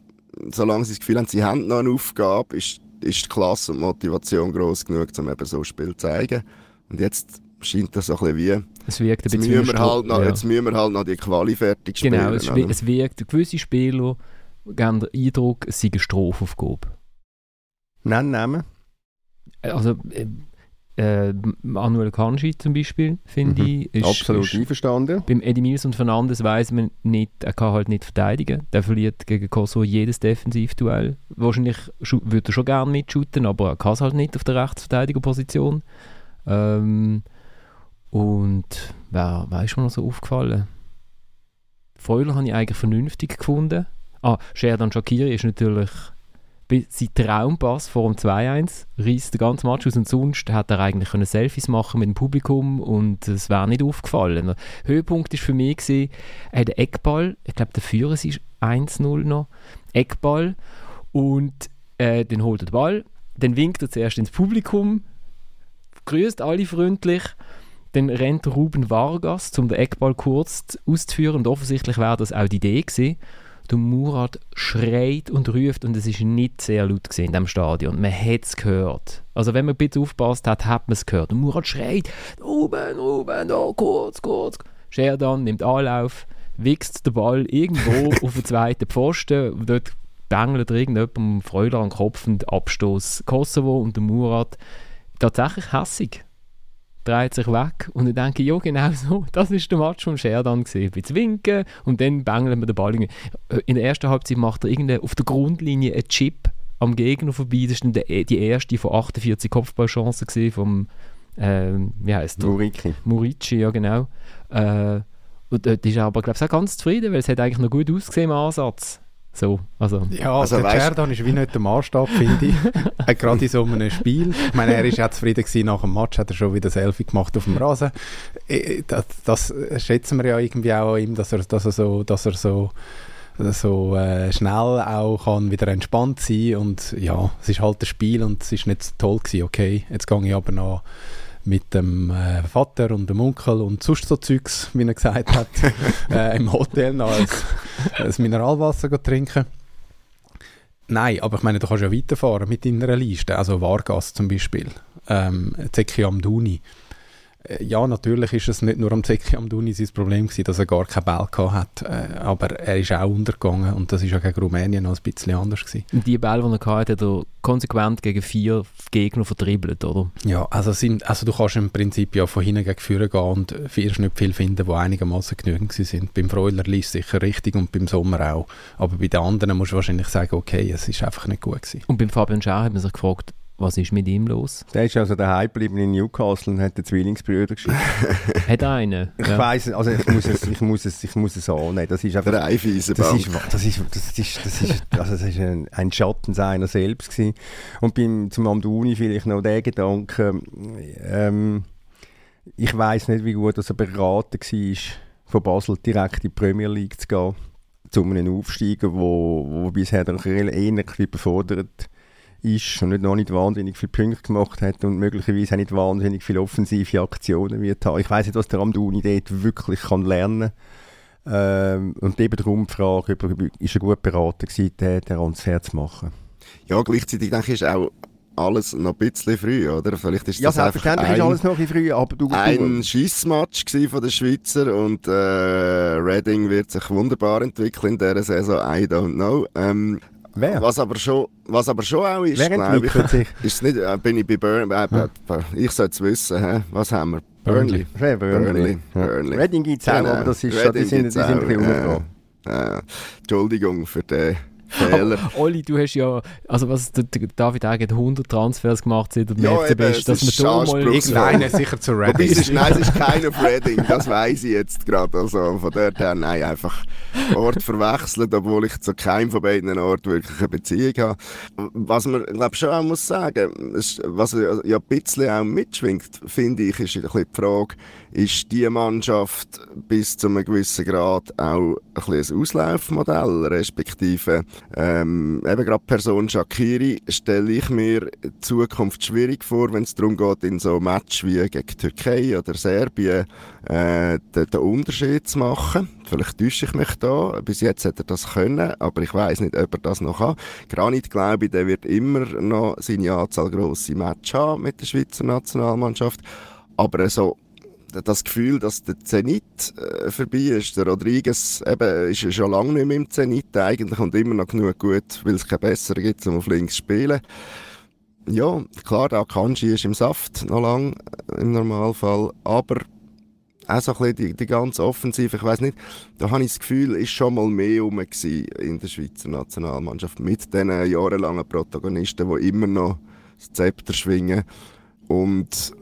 solange sie das Gefühl haben, sie haben noch eine Aufgabe, ist, ist die Klasse und die Motivation gross genug, um eben so ein Spiel zu zeigen. Und jetzt scheint das so ein bisschen wie, Es wirkt ein jetzt bisschen müssen, wir halt noch, ja. jetzt müssen wir halt noch die Quali fertig spielen. Genau, es, es wirkt, gewisse Spieler geben den Eindruck, es sei eine Strafaufgabe. Nennen, nehmen. Also, äh, Manuel Kanji zum Beispiel, finde Mhm. ich, ist, Absolut ist einverstanden. beim Eddie Mills und Fernandes weiß man nicht, er kann halt nicht verteidigen. Der verliert gegen Kosovo jedes Defensivduell. Wahrscheinlich würde er schon gerne mitschuten, aber er kann es halt nicht auf der Rechtsverteidigerposition. Ähm, und wer, wer ist mir noch so aufgefallen? Freuler habe ich eigentlich vernünftig gefunden. Ah, Sherdan Shakiri ist natürlich sein Traumpass vor dem 2-1 reißt den ganzen Match aus und sonst hätte er eigentlich können Selfies machen mit dem Publikum und es wäre nicht aufgefallen. Der Höhepunkt ist für mich gewesen, er hat einen Eckball, ich glaube der Führer ist 1-0 noch, Eckball und äh, dann holt er den Ball, dann winkt er zuerst ins Publikum, grüßt alle freundlich, dann rennt Ruben Vargas, um den Eckball kurz auszuführen und offensichtlich wäre das auch die Idee gewesen. Der Murat schreit und ruft und es ist nicht sehr laut in dem Stadion. Man hat es gehört. Also wenn man ein bisschen aufpasst hat, hat man es gehört. Der Murat schreit, Ruben, Ruben, da, kurz, kurz. Sherdan nimmt Anlauf, wichst den Ball irgendwo [LAUGHS] auf den zweiten Pfosten. und Dort bängelt irgendjemandem Freuler an den Kopf und Abstoß Kosovo und der Murat tatsächlich hässig dreht sich weg und ich denke, ja genau [LAUGHS] so, das ist der Match vom Sherdan gesehen. Ein winken und dann bängeln wir den Ball. Äh, In der ersten Halbzeit macht er irgendeine, auf der Grundlinie einen Chip am Gegner vorbei. Das war der, die erste von 48 Kopfballchancen gesehen vom, ähm, wie heißt der? Muriki. Murici, ja genau. Äh, und dort ist er aber, glaube ich, auch ganz zufrieden, weil es hat eigentlich noch gut ausgesehen im Ansatz. So, also... Ja, Also der weißt- Cerdan ist wie nicht der Maßstab, finde ich. [LAUGHS] Äh, Gerade in so einem Spiel. Ich meine, er ist ja zufrieden gewesen nach dem Match, hat er schon wieder Selfie gemacht auf dem Rasen. Äh, Das, das schätzen wir ja irgendwie auch an ihm, dass er, dass er so, dass er so, so äh, schnell auch kann wieder entspannt sein und ja, es ist halt ein Spiel und es ist nicht so toll gewesen. Okay, jetzt gehe ich aber noch mit dem äh, Vater und dem Onkel und sonst so Zeugs, wie er gesagt hat, [LAUGHS] äh, im Hotel noch ein, Mineralwasser trinken. Nein, aber ich meine, du kannst ja weiterfahren mit deiner Liste. Also Vargas zum Beispiel, ähm, Zeki Amdouni. Äh, Ja, natürlich ist es nicht nur am Zeki Amdouni sein Problem gewesen, dass er gar keinen Ball gehabt hat, äh, aber er ist auch untergegangen und das ist ja gegen Rumänien noch ein bisschen anders gewesen. Und die Bälle, die er hatte, hat er konsequent gegen vier Gegner vertribbelt, oder? Ja, also, sind, also du kannst im Prinzip ja von hinten gegen vorne gehen und wirst nicht viel finden, die einigermaßen genügend sind. Beim Freuler lief es sicher richtig und beim Sommer auch. Aber bei den anderen musst du wahrscheinlich sagen, okay, es ist einfach nicht gut gewesen. Und beim Fabian Schär hat man sich gefragt, was ist mit ihm los? Der ist also daheim geblieben in Newcastle und hat den Zwillingsbrüder geschickt. [LAUGHS] Hat er einen? Ich Ja. weiss, also ich muss es, ich muss es, ich muss es annehmen. Das ist einfach Der Eiweisenbank. Das ist, das ist, das ist, das ist, also das ist ein, ein Schatten seiner selbst gewesen. Und beim, zum Amduni vielleicht noch der Gedanke, ähm, ich weiß nicht, wie gut er beraten war, von Basel direkt in die Premier League zu gehen, zu einem Aufsteiger, wo, wo bisher dann eher ein bisschen überfordert ist und nicht, noch nicht wahnsinnig viele Punkte gemacht hat und möglicherweise auch nicht wahnsinnig viele offensive Aktionen wird haben. Ich weiß nicht, was der Amduni dort wirklich kann lernen kann. Ähm, und eben darum die Frage, ist er gut beraten gewesen, den, Transfer zu machen. Ja, gleichzeitig denke ich, ist auch alles noch ein bisschen früh, oder? Vielleicht ist Ja, das selbstverständlich ist ein, alles noch ein bisschen früh, aber du... ein Schissmatch von den Schweizer und äh, Reading wird sich wunderbar entwickeln in dieser Saison, I don't know. Ähm, wer? was, aber schon, was aber schon auch ist, glaube ich, sich? [LAUGHS] ist nicht, äh, bin ich bei Burnley, äh, äh, ich sollte es wissen, hä? was haben wir? Burnley. Burnley. Burnley. Ja. Burnley. Reading gibt es auch, Genau. aber das ist, Reading die sind, die sind ein bisschen ja. Äh, Entschuldigung für den Fehler. Oli, du hast ja, also was, der, der David Egg hat 100 Transfers gemacht seit dem Ja, FCB, eben, ist, dass man da mal... anspruchsvoll. Irgendeiner sicher zu Wobei, es ist, nein, es ist keiner auf Reading, das weiss ich jetzt gerade. Also von dort her, nein, einfach Ort verwechselt, obwohl ich zu keinem von beiden Orten wirklich eine Beziehung habe. Was man, glaube schon auch muss sagen, was ja ein bisschen auch mitschwingt, finde ich, ist ein bisschen die Frage, ist die Mannschaft bis zu einem gewissen Grad auch ein bisschen ein Auslaufmodell, respektive ähm, eben gerade Person Shakiri stelle ich mir in Zukunft schwierig vor, wenn es darum geht, in so Match wie gegen Türkei oder Serbien äh, den, den Unterschied zu machen. Vielleicht täusche ich mich da. Bis jetzt hat er das können, aber ich weiß nicht, ob er das noch kann. Granit, glaube ich, der wird immer noch seine Anzahl grosse Matches haben mit der Schweizer Nationalmannschaft. Aber so das Gefühl, dass der Zenit äh, vorbei ist. Der Rodriguez eben, ist schon lange nicht mehr im Zenit eigentlich und immer noch genug gut, weil es keine besseren gibt, um auf links zu spielen. Ja, klar, der Akanji ist im Saft noch lang äh, im Normalfall, aber auch so ein bisschen die, die ganze Offensive, ich weiß nicht, da habe ich das Gefühl, ist schon mal mehr rum in der Schweizer Nationalmannschaft mit diesen jahrelangen Protagonisten, die immer noch das Zepter schwingen und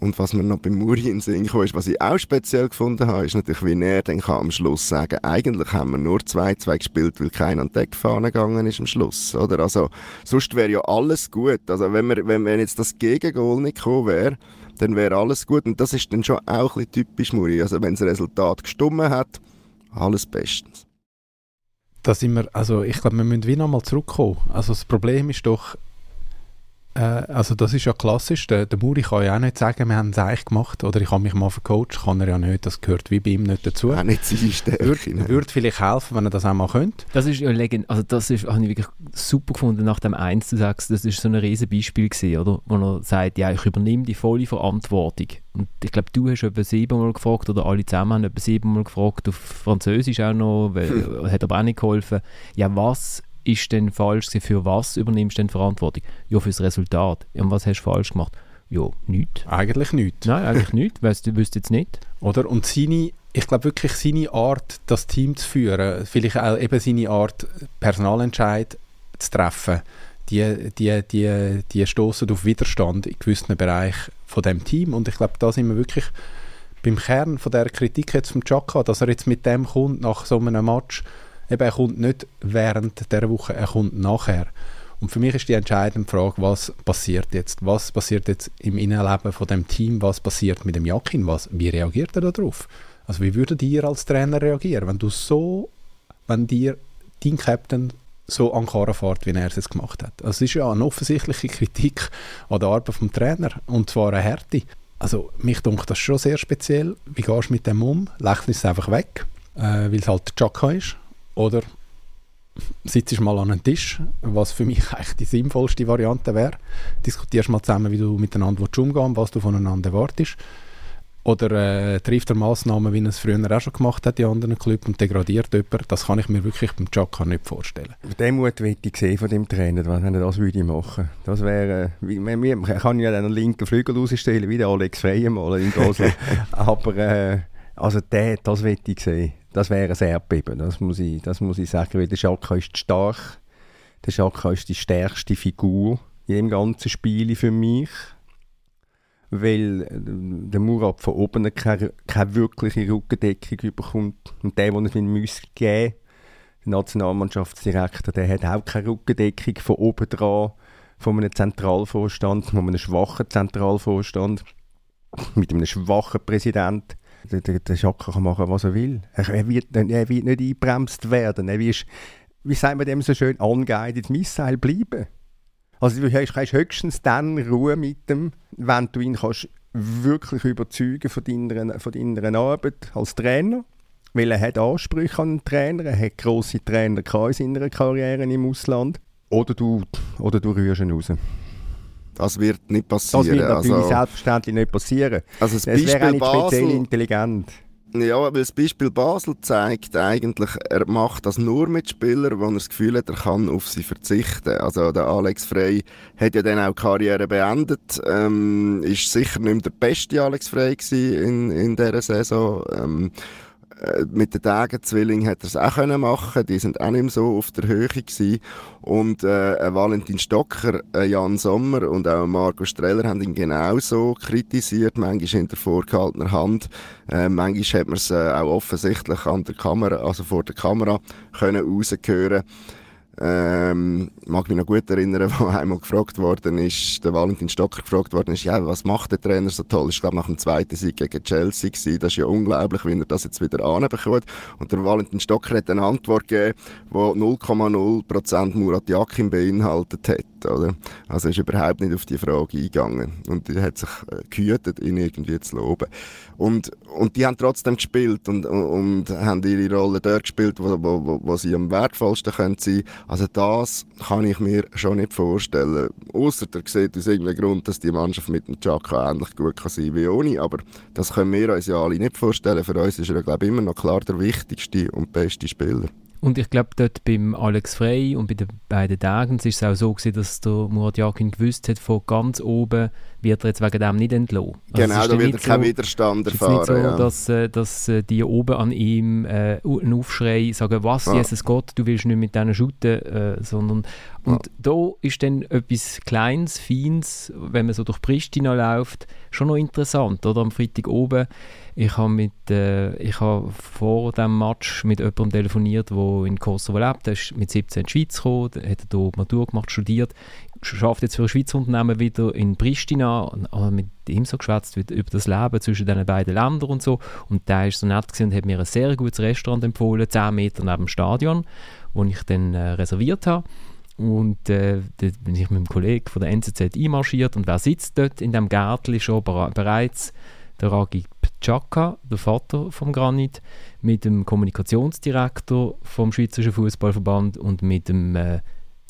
und was mir noch beim Muri in Sinn kam, ist, was ich auch speziell gefunden habe, ist natürlich, wie er dann kann am Schluss sagen eigentlich haben wir nur 2-2 gespielt, weil keiner an die Deckfahne gegangen ist am Schluss, oder? Also, sonst wäre ja alles gut. Also, wenn, wir, wenn, wenn jetzt das Gegengol nicht gekommen wäre, dann wäre alles gut. Und das ist dann schon auch ein bisschen typisch Muri. Also, wenn das Resultat gestummen hat, alles bestens. Da sind wir, also ich glaube, wir müssen wie nochmal zurückkommen. Also das Problem ist doch, äh, also das ist ja klassisch, der, der Muri kann ja auch nicht sagen, wir haben es eigentlich gemacht oder ich habe mich mal vercoacht, kann er ja nicht, das gehört wie bei ihm nicht dazu. Auch nicht seine Stärke. Würde ne? würd vielleicht helfen, wenn er das auch mal könnte. Das ist ja legend, also das ist, habe ich wirklich super gefunden nach dem 1 zu 6, das ist so ein riesen Beispiel gewesen, oder? Wo er sagt, ja, ich übernehme die volle Verantwortung. Und ich glaube, du hast etwa siebenmal gefragt, oder alle zusammen haben etwa siebenmal gefragt, auf Französisch auch noch, weil, [LAUGHS] hat aber auch nicht geholfen. Ja, was ist denn falsch gewesen? Für was übernimmst du denn Verantwortung? Ja, fürs Resultat. Ja, und was hast du falsch gemacht? Ja, nichts. Eigentlich nicht. Nein, eigentlich nichts, [LAUGHS] weißt du wüsst jetzt nicht. Oder? Und seine, ich glaube wirklich seine Art, das Team zu führen, vielleicht auch eben seine Art, Personalentscheid zu treffen, die, die, die, die stoßen auf Widerstand in gewissen Bereichen von dem Team. Und ich glaube, da sind wir wirklich beim Kern von der Kritik jetzt vom Chaka, dass er jetzt mit dem kommt nach so einem Match. Eben, er kommt nicht während der Woche, er kommt nachher. Und für mich ist die entscheidende Frage, was passiert jetzt? Was passiert jetzt im Innenleben von dem Team? Was passiert mit dem Jakin? Was, wie reagiert er darauf? Also wie würdet ihr als Trainer reagieren, wenn du so, wenn dir dein Captain so an Karren fährt, wie er es jetzt gemacht hat? Also es ist ja eine offensichtliche Kritik an der Arbeit vom Trainer und zwar eine Härte. Also mich dunkt das schon sehr speziell. Wie gehst du mit dem um? Lächelst du es einfach weg, äh, weil es halt Chaka ist? Oder sitzt mal an einem Tisch, was für mich [LAUGHS] eigentlich die sinnvollste Variante wäre. Diskutierst mal zusammen, wie du miteinander umgehen willst, was du voneinander erwartest. Oder äh, trifft er Massnahmen, wie er es früher auch schon gemacht hat in anderen Clubs und degradiert jemanden. Das kann ich mir wirklich beim Chaka nicht vorstellen. Den Mut ich sehen von dem Trainer, wenn er das würde machen. Das wäre, wie, man, man kann ja den linken Flügel rausstellen, wie der Alex Frey mal in Basel. [LAUGHS] Aber äh, also der, das möchte ich sehen. Das wäre ein Erdbeben, das muss ich, das muss ich sagen, weil der Schaka ist stark. Der Schaka ist die stärkste Figur in dem ganzen Spiel für mich. Weil äh, der Murat von oben keine, keine wirkliche Rückendeckung bekommt. Und der, der es ihm müsste geben der Nationalmannschaftsdirektor, der hat auch keine Rückendeckung von oben dran, von einem Zentralvorstand, von einem schwachen Zentralvorstand, mit einem schwachen Präsidenten der, der, der Schaka kann machen, was er will. Er, er, wird, er wird nicht eingebremst werden. Er wird, wie sagt man dem so schön, unguided Missile bleiben. Also du hast höchstens dann Ruhe mit dem, wenn du ihn kannst wirklich überzeugen von deiner, von deiner Arbeit als Trainer. Weil er hat Ansprüche an einen Trainer, er hat grosse Trainer in seiner Karriere im Ausland. Oder du, oder du rührst ihn raus. Das wird nicht passieren. Das wird natürlich also, selbstverständlich nicht passieren. Also das Es wäre auch nicht speziell Basel, intelligent. ja, weil das Beispiel Basel zeigt eigentlich, er macht das nur mit Spielern, wo er das Gefühl hat, er kann auf sie verzichten. Also der Alex Frey hat ja dann auch die Karriere beendet, ähm, ist sicher nicht mehr der beste Alex Frey in, in dieser Saison. Ähm, Äh, mit den Dagenzwillingen hat er es auch können machen Die sind auch nicht mehr so auf der Höhe gewesen. Und äh, Valentin Stocker, äh, Jan Sommer und auch Marco Streller haben ihn genauso kritisiert, manchmal hinter vorgehaltener Hand. Äh, manchmal hat man es äh, auch offensichtlich an der Kamera, also vor der Kamera, können rausgehören ähm, mag mich noch gut erinnern, [LAUGHS] wo einmal gefragt worden ist, der Valentin Stocker gefragt worden ist, ja, was macht der Trainer so toll? Ich glaube, nach dem zweiten Sieg gegen Chelsea gewesen. Das ist ja unglaublich, wie er das jetzt wieder anbekommt. Und der Valentin Stocker hat eine Antwort gegeben, die 0,0% Murat Yakin beinhaltet hat. Oder? Also ist überhaupt nicht auf die Frage eingegangen. Und er hat sich äh, gehütet, ihn irgendwie zu loben. Und, und die haben trotzdem gespielt und, und, haben ihre Rolle dort gespielt, wo, wo, wo sie am wertvollsten können sein Also das kann ich mir schon nicht vorstellen. Außer der sieht aus irgendeinem Grund, dass die Mannschaft mit dem Chaka ähnlich gut kann sein wie ohne. Aber das können wir uns ja alle nicht vorstellen. Für uns ist er, glaube ich, immer noch klar der wichtigste und beste Spieler. Und ich glaube, dort beim Alex Frey und bei den beiden Dagens ist es auch so gewesen, dass der Murat Yakin gewusst hat, von ganz oben wird er jetzt wegen dem nicht entlassen. Also genau, da wird er keinen so, Widerstand erfahren. Es ist nicht so, ja. dass, äh, dass äh, die oben an ihm äh, einen Aufschrei sagen, was, ja. Jesus Gott, du willst nicht mit denen shooten, äh, sondern und ja. da ist dann etwas Kleines, Feines, wenn man so durch Pristina läuft, schon noch interessant, oder? Am Freitag oben ich habe mit, äh, ich habe vor dem Match mit jemandem telefoniert, der in Kosovo lebt. Er ist mit 17 in die Schweiz gekommen, hat hier Matur gemacht, studiert, arbeitet jetzt für ein Schweizer Unternehmen wieder in Pristina und habe mit ihm so geschwätzt über das Leben zwischen den beiden Ländern und so. Und der ist so nett und hat mir ein sehr gutes Restaurant empfohlen, 10 Meter neben dem Stadion, wo ich dann äh, reserviert habe. Und äh, dort bin ich mit dem Kollegen von der NZZ einmarschiert und wer sitzt dort in dem Gärtchen schon bereits? Der Ragi Chaka, der Vater vom Granit, mit dem Kommunikationsdirektor vom Schweizerischen Fußballverband und mit dem äh,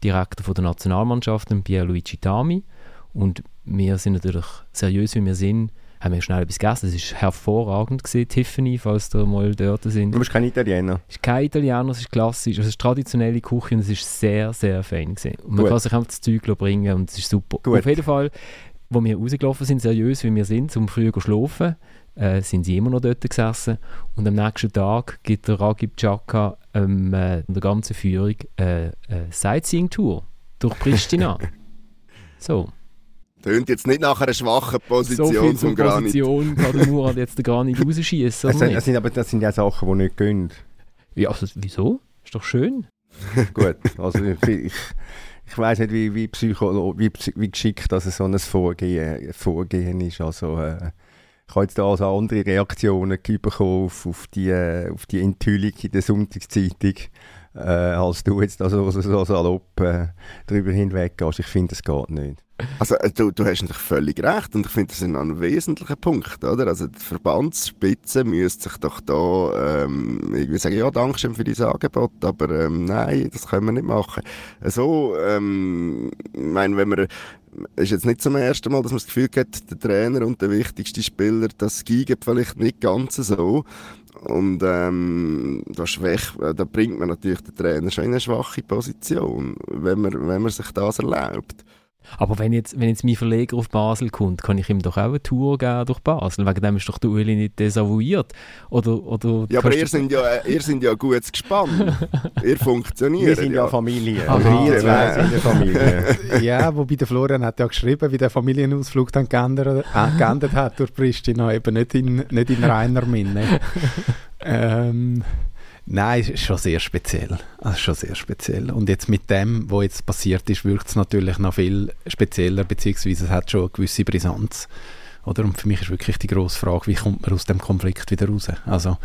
Direktor von der Nationalmannschaft, Pierluigi Tami. Und wir sind natürlich seriös, wie wir sind, haben wir schnell etwas gegessen. Es war hervorragend gewesen, Tiffany, falls ihr mal dort sind. Du bist kein Italiener? Es ist kein Italiener, es ist klassisch, es ist traditionelle Küche und es ist sehr, sehr fein gewesen. Und man Gut. kann sich einfach das Zeug bringen und es ist super. Gut. Auf jeden Fall, wo wir rausgelaufen sind, seriös wie wir sind, zum früher schlafen, äh, sind sie immer noch dort gesessen. Und am nächsten Tag gibt der Ragib Chaka ähm, äh, der ganzen Führung äh, eine Sightseeing-Tour durch Pristina. [LAUGHS] so. Tönt jetzt nicht nach einer schwachen Position so viel zum Granit. Position kann der Murat jetzt den Granit rausschießen. Das, das, sind, aber das sind ja Sachen, die nicht gehen. Ja, also, wieso? Ist doch schön. [LAUGHS] Gut, also ich, ich, weiß nicht, wie, wie, wie, wie geschickt das so ein Vorgehen, Vorgehen ist. Also, äh, ich habe jetzt da also andere Reaktionen bekommen auf, die, äh, auf die Enthüllung in der Sonntagszeitung, äh, als du jetzt also so, so salopp äh, darüber hinweg gehst. Ich finde, das geht nicht. Also äh, du, du hast natürlich völlig recht und ich finde, das ist ein wesentlicher Punkt, oder? Also die Verbandsspitze müsste sich doch da ähm, irgendwie sagen, ja, danke schön für dieses Angebot, aber ähm, nein, das können wir nicht machen. So, ähm, ich meine, wenn man ist jetzt nicht zum ersten Mal, dass man das Gefühl hat, der Trainer und der wichtigste Spieler, das giegt vielleicht nicht ganz so. Und ähm, da, schwäch, da bringt man natürlich den Trainer schon in eine schwache Position, wenn man, wenn man sich das erlaubt. Aber wenn jetzt, wenn jetzt mein Verleger auf Basel kommt, kann ich ihm doch auch eine Tour geben durch Basel. Wegen dem ist doch der Ueli nicht desavouiert. Oder, oder ja, aber ihr seid ja, ihr sind ja gut gespannt. [LAUGHS] ihr funktioniert. Wir sind ja, ja Familie. Also Aha, ihr zwei sind eine Familie. [LAUGHS] ja, wobei der Florian hat ja geschrieben, wie der Familienausflug dann geändert, äh, geändert hat durch Pristina, eben nicht in, nicht in reiner Minne. [LAUGHS] ähm, Nein, es ist schon sehr speziell. Es schon sehr speziell. Und jetzt mit dem, was jetzt passiert ist, wirkt es natürlich noch viel spezieller, beziehungsweise es hat schon eine gewisse Brisanz. Oder? Und für mich ist wirklich die grosse Frage, wie kommt man aus dem Konflikt wieder raus? Also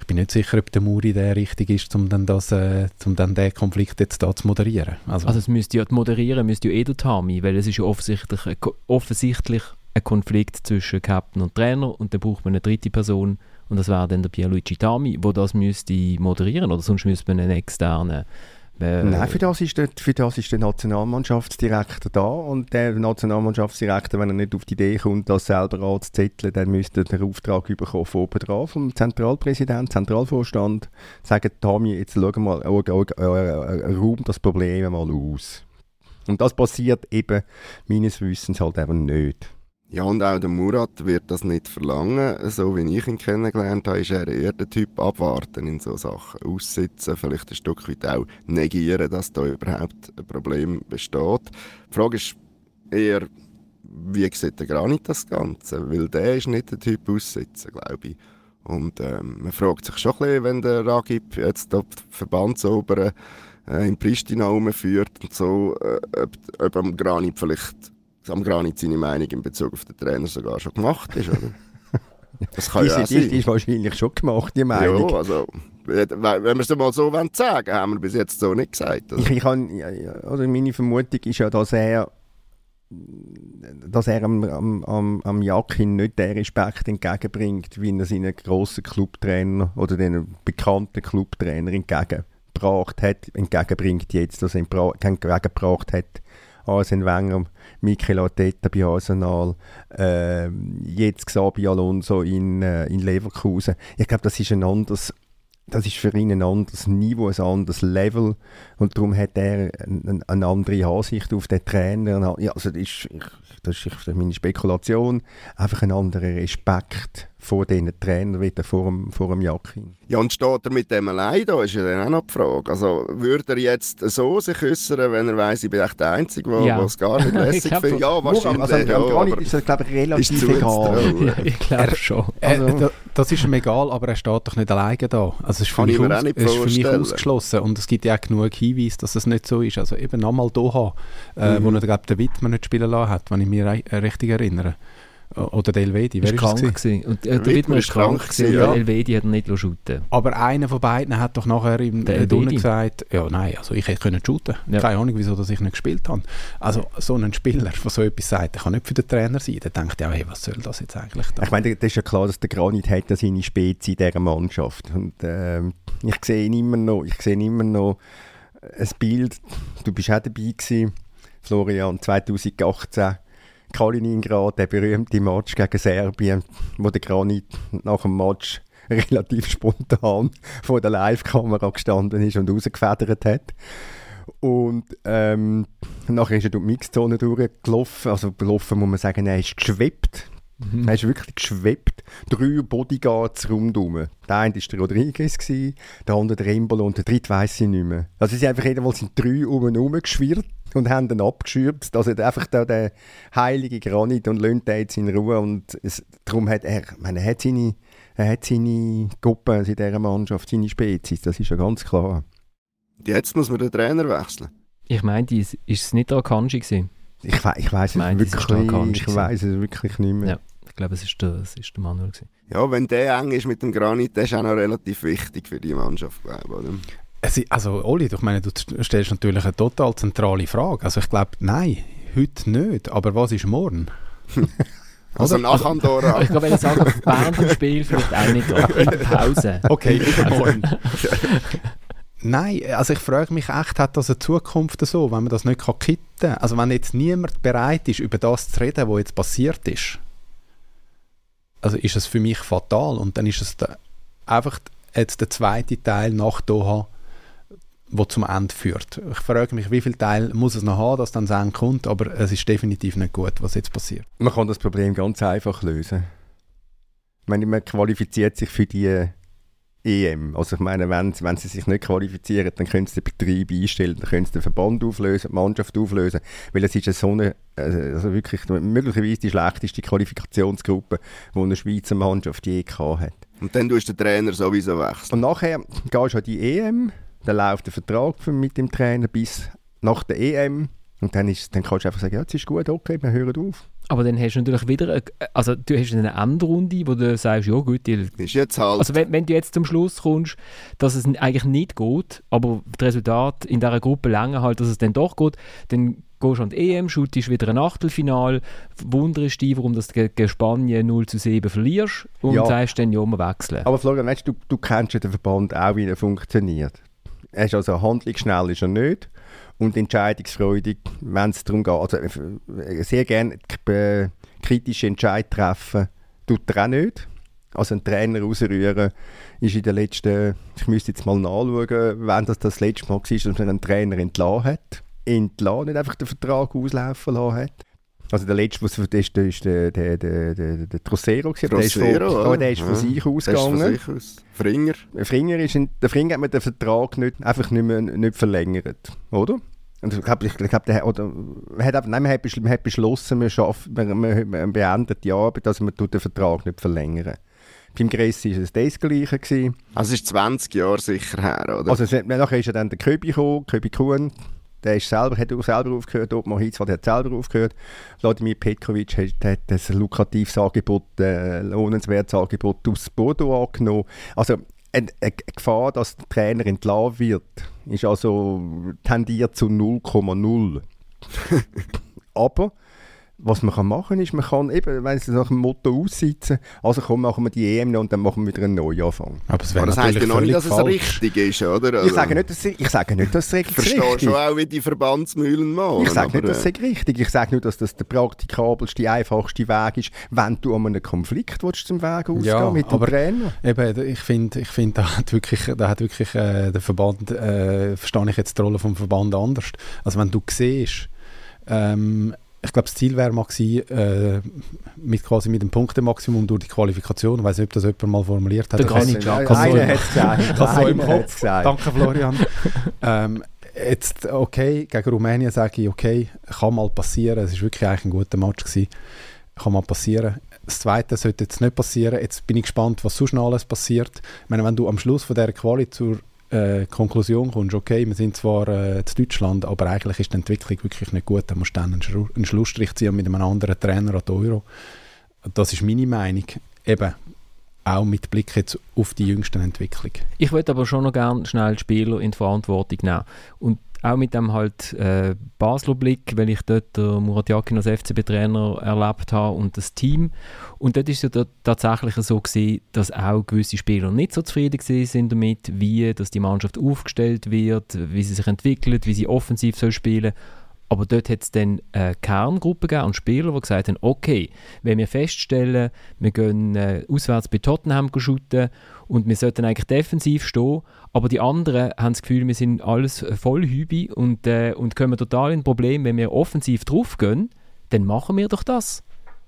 ich bin nicht sicher, ob der Muri der richtig ist, um dann, das, äh, um dann den Konflikt jetzt da zu moderieren. Also, also es müsste ja moderieren, müsste ja eh der Tami, weil es ist ja offensichtlich, offensichtlich ein Konflikt zwischen Captain und Trainer und dann braucht man eine dritte Person, und das wäre dann der Pierluigi Tami, der das müsste moderieren oder sonst müsste man einen externen äh, Nein, für das, ist der, für das ist der Nationalmannschaftsdirektor da und der Nationalmannschaftsdirektor, wenn er nicht auf die Idee kommt, das selber anzuzetteln, dann müsste er den Auftrag bekommen von oben drauf, vom Zentralpräsident, Zentralvorstand, sagen, Tami, jetzt schau mal, äh, äh, äh, räum das Problem mal aus. Und das passiert eben meines Wissens halt eben nicht. Ja, und auch der Murat wird das nicht verlangen. So wie ich ihn kennengelernt habe, ist er eher der Typ abwarten in so Sachen. Aussitzen, vielleicht ein Stück weit auch negieren, dass da überhaupt ein Problem besteht. Die Frage ist eher, wie sieht der Granit das Ganze? Weil der ist nicht der Typ aussitzen, glaube ich. Und ähm, man fragt sich schon ein bisschen, wenn der Ragib jetzt die Verbandsoberen äh, in Pristina rumführt und so, äh, ob, ob am Granit vielleicht am Granit seine Meinung in Bezug auf den Trainer sogar schon gemacht ist, oder? [LAUGHS] Das kann ja auch sein. Die ist wahrscheinlich schon gemacht, die Meinung. Ja, also, wenn wir es mal so sagen wollen, haben wir bis jetzt so nicht gesagt. Also. Ich, ich kann, ja, also meine Vermutung ist ja, dass er dass er am, am, am, am Jakin nicht den Respekt entgegenbringt, wie er seinen grossen Clubtrainer oder den bekannten Clubtrainer entgegengebracht hat, entgegenbringt jetzt, dass er entgegengebracht hat, Arsene Wenger, Mikel Arteta bei Arsenal, äh, jetzt Xabi Alonso in, äh, in Leverkusen. Ich glaube, das ist ein anderes das ist für ihn ein anderes Niveau, ein anderes Level und darum hat er eine, eine andere Ansicht auf den Trainer. Ja, also das ist, das ist meine Spekulation, einfach ein anderer Respekt vor diesen Trainern wie vor dem, vor dem Jakin. Ja, und steht er mit dem allein da, ist ja dann auch noch die Frage. Also würde er jetzt so sich äußern, wenn er weiss, ich bin echt der Einzige, der ja. es gar nicht [LAUGHS] lässig findet? Ja, wahrscheinlich. Also, ja, gar nicht, ist das, glaube ich, relativ egal. Ja, ich glaube schon. Also, äh, das ist ihm egal, aber er steht doch nicht alleine da. Also es ist für, mich, aus, ist für mich ausgeschlossen und es gibt ja auch genug Hinweise, dass es nicht so ist. Also eben nochmal Doha, äh, mhm. wo er, glaube der Wittmann nicht spielen lassen hat, wenn ich mich richtig erinnere. Oder der Elvedi, wer ist krank gewesen? Und, äh, der Wittmann ist krank, krank gewesen, ja. Elvedi hat nicht shooten Aber einer von beiden hat doch nachher im äh, gesagt, ja nein, also ich hätte können shooten. Ja. Keine Ahnung, wieso dass ich nicht gespielt habe. Also so ein Spieler, der so etwas sagt, der kann nicht für den Trainer sein. Der denkt ja, hey, was soll das jetzt eigentlich da? Ich meine, das ist ja klar, dass der Granit hat ja seine Spezie in dieser Mannschaft. Und äh, ich sehe ihn immer noch, ich sehe immer noch ein Bild, du bist auch dabei gewesen, Florian, 2018 Kaliningrad, der berühmte Match gegen Serbien, wo der Granit nach dem Match [LAUGHS] relativ spontan vor der Live-Kamera gestanden ist und rausgefedert hat. Und ähm, nachher ist er durch die Mixzone durchgelaufen. Also gelaufen muss man sagen, er ist geschwebt. Mhm. Er ist wirklich geschwebt. Drei Bodyguards rundherum. Der eine war der Rodriguez, der andere der Embolo und der dritte weiss ich nicht mehr. Also es sind einfach jedenfalls sind drei um ihn geschwirrt und haben ihn abgeschürzt. Also einfach da der heilige Granit und lönt jetzt in Ruhe. Und es, darum hat er, meine, er hat seine, er hat seine Gruppe in dieser Mannschaft, seine Spezies, das ist ja ganz klar. Jetzt muss man den Trainer wechseln. Ich meine, ist es nicht der Akanji gewesen? Ich, ich weiß es, mein, wirklich, ich weiss es wirklich nicht mehr. Ja, ich glaube, es ist der, es ist der Manuel. Gewesen. Ja, wenn der eng ist mit dem Granit, das ist auch noch relativ wichtig für die Mannschaft, glaube ich. Oder? Also, Oli, ich meine, du stellst natürlich eine total zentrale Frage. Also, ich glaube, nein, heute nicht. Aber was ist morgen? [LAUGHS] Also nach Andorra. ich glaube, wenn ich sage, während dem Spiel vielleicht auch nicht, [LAUGHS] in der Pause. Okay, übermorgen. [LAUGHS] Nein, also ich frage mich echt, hat das eine Zukunft so, wenn man das nicht kann kitten kann? Also wenn jetzt niemand bereit ist, über das zu reden, was jetzt passiert ist, also ist es für mich fatal und dann ist es da einfach jetzt der zweite Teil nach Doha wo zum Ende führt. Ich frage mich, wie viel Teil muss es noch haben, dass dann das Ende kommt, aber es ist definitiv nicht gut, was jetzt passiert. Man kann das Problem ganz einfach lösen. Ich meine, man qualifiziert sich für die EM. Also ich meine, wenn, wenn sie sich nicht qualifizieren, dann können sie den Betrieb einstellen, dann können sie den Verband auflösen, die Mannschaft auflösen, weil es ist eine so eine, also wirklich möglicherweise die schlechteste Qualifikationsgruppe, die eine Schweizer Mannschaft je gehabt hat. Und dann tust du den Trainer sowieso wechseln. Und nachher gehst du an die EM dann läuft der Vertrag mit dem Trainer bis nach der EM. Und dann, ist, dann kannst du einfach sagen, ja, jetzt ist gut, okay, wir hören auf. Aber dann hast du natürlich wieder, eine, also du hast eine Endrunde, wo du sagst, ja gut, die, ist jetzt halt. Also wenn, wenn, du jetzt zum Schluss kommst, dass es eigentlich nicht geht, aber das Resultat in dieser Gruppe länger halt, dass es dann doch geht, dann gehst du an die EM, shootest wieder ein Achtelfinal, wunderst dich, warum du gegen Spanien 0 zu 7 verlierst und ja. sagst dann, ja, wir wechseln. Aber Florian, weißt, du, du kennst ja den Verband auch, wie er funktioniert. Er ist also handlungsschnell ist er nicht und entscheidungsfreudig, wenn es darum geht. Also äh, sehr gerne äh, kritische Entscheidungen treffen, tut er auch nicht. Also einen Trainer rausrühren ist in den letzten, ich müsste jetzt mal nachschauen, wann das das letzte Mal war, dass man einen Trainer entlassen hat. Entlassen, nicht einfach den Vertrag auslaufen lassen hat. Also der letzte, was ist, ist der, der, der, der, der Trossero gewesen, aber der ist von, Trossero, oh, der ist von ja. sich Das ist von ausgegangen. sich aus. Fringer. Der Fringer, ist in, der Fringer hat mir den Vertrag nicht, einfach nicht, mehr, nicht verlängert, oder? Und ich glaube, ich glaub, der, oder, hat, einfach- nein, man hat, beschl- man hat beschlossen, man, schafft, man, man, man beendet die Arbeit, also man den Vertrag nicht verlängern. Beim Gressi war es das Gleiche. Gewesen. Also es ist 20 Jahre sicher her, oder? Also es, nachher ist ja dann der Köbi gekommen, Köbi Kuhn, der ist selber, hat selber aufgehört, Ottmar Hitzfeld hat selber aufgehört. Wladimir Petkovic hat, hat ein lukratives Angebot, äh, lohnenswertes Angebot aus Bordeaux angenommen. Also eine, eine Gefahr, dass der Trainer entlassen wird, ist also tendiert zu 0,0. [LAUGHS] Aber was man kann machen ist, man kann eben, wenn sie nach dem Motto aussitzen, also komm, machen wir die EM noch und dann machen wir wieder einen Neuanfang. Aber es Aber das heisst ja noch nicht, völlig dass es falsch. richtig ist, oder? Ich Also, sage nicht, dass es, ich sage nicht, dass es Ich verstehe richtig schon auch, wie die Verbandsmühlen machen. Ich sage nicht, dass äh, es richtig Ich sage nur, dass das der praktikabelste, einfachste Weg ist, wenn du an einem Konflikt willst, zum Weg ausgehen Ja, mit dem aber- Trainer. Eben, ich finde, ich find, da hat wirklich, da hat wirklich äh, der Verband, äh, verstehe ich jetzt die Rolle vom Verband anders. Also wenn du siehst, ähm, ich glaube, das Ziel wäre mal gewesen, äh, mit, quasi mit dem Punktemaximum durch die Qualifikation, ich weiß nicht, ob das jemand mal formuliert hat. Der Ich kann- kann so Einer hat es gesagt. ich habe so im Kopf. Danke, Florian. [LAUGHS] ähm, jetzt, okay, gegen Rumänien sage ich, okay, kann mal passieren. Es war wirklich eigentlich ein guter Match. Gewesen. Kann mal passieren. Das Zweite sollte jetzt nicht passieren. Jetzt bin ich gespannt, was sonst noch alles passiert. Ich meine, wenn du am Schluss von dieser Quali zur äh, Konklusion kommst, okay, wir sind zwar äh, in Deutschland, aber eigentlich ist die Entwicklung wirklich nicht gut, dann musst du dann einen, Schru einen Schlussstrich ziehen mit einem anderen Trainer an die Euro. Das ist meine Meinung. Eben, auch mit Blick jetzt auf die jüngsten Entwicklung. Ich würde aber schon noch gerne schnell Spieler in die Verantwortung nehmen. Und auch mit dem halt äh, Basler Blick, weil ich dort Murat Yakin als FCB-Trainer erlebt habe und das Team. Und dort ist es ja tatsächlich so gewesen, dass auch gewisse Spieler nicht so zufrieden sind damit, wie dass die Mannschaft aufgestellt wird, wie sie sich entwickelt, wie sie offensiv soll spielen aber dort hat es dann eine Kerngruppe gegeben an Spieler, die gesagt haben, okay, wenn wir feststellen, wir gehen äh, auswärts bei Tottenham shooten und wir sollten eigentlich defensiv stehen, aber die anderen haben das Gefühl, wir sind alles voll Hübi und, äh, und kommen total in Problem, wenn wir offensiv draufgehen, dann machen wir doch das.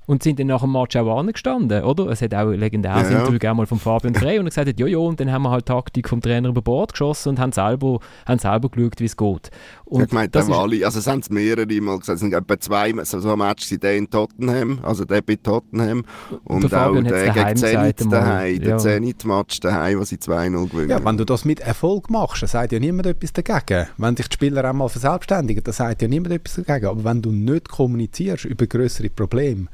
Und sind dann nach dem Match auch angestanden, oder? Es hat auch ein legendäres Ja, ja. Interview gegeben mal von Fabian [LAUGHS] Frey und er gesagt hat, ja, ja, und dann haben wir halt die Taktik vom Trainer über Bord geschossen und haben selber, haben selber geschaut, wie es geht. Und ich meine, das haben ist- alle, also es haben es mehrere Mal gesagt, es sind etwa zwei so, so Matches in der in Tottenham, also der bei Tottenham und der Fabian auch der gegen Zenit daheim, der Ja. Zenit-Match daheim, wo sie 2-0 gewinnen. Ja, wenn du das mit Erfolg machst, dann sagt ja niemand etwas dagegen. Wenn dich die Spieler einmal verselbstständigen, dann sagt ja niemand etwas dagegen. Aber wenn du nicht kommunizierst über größere Probleme,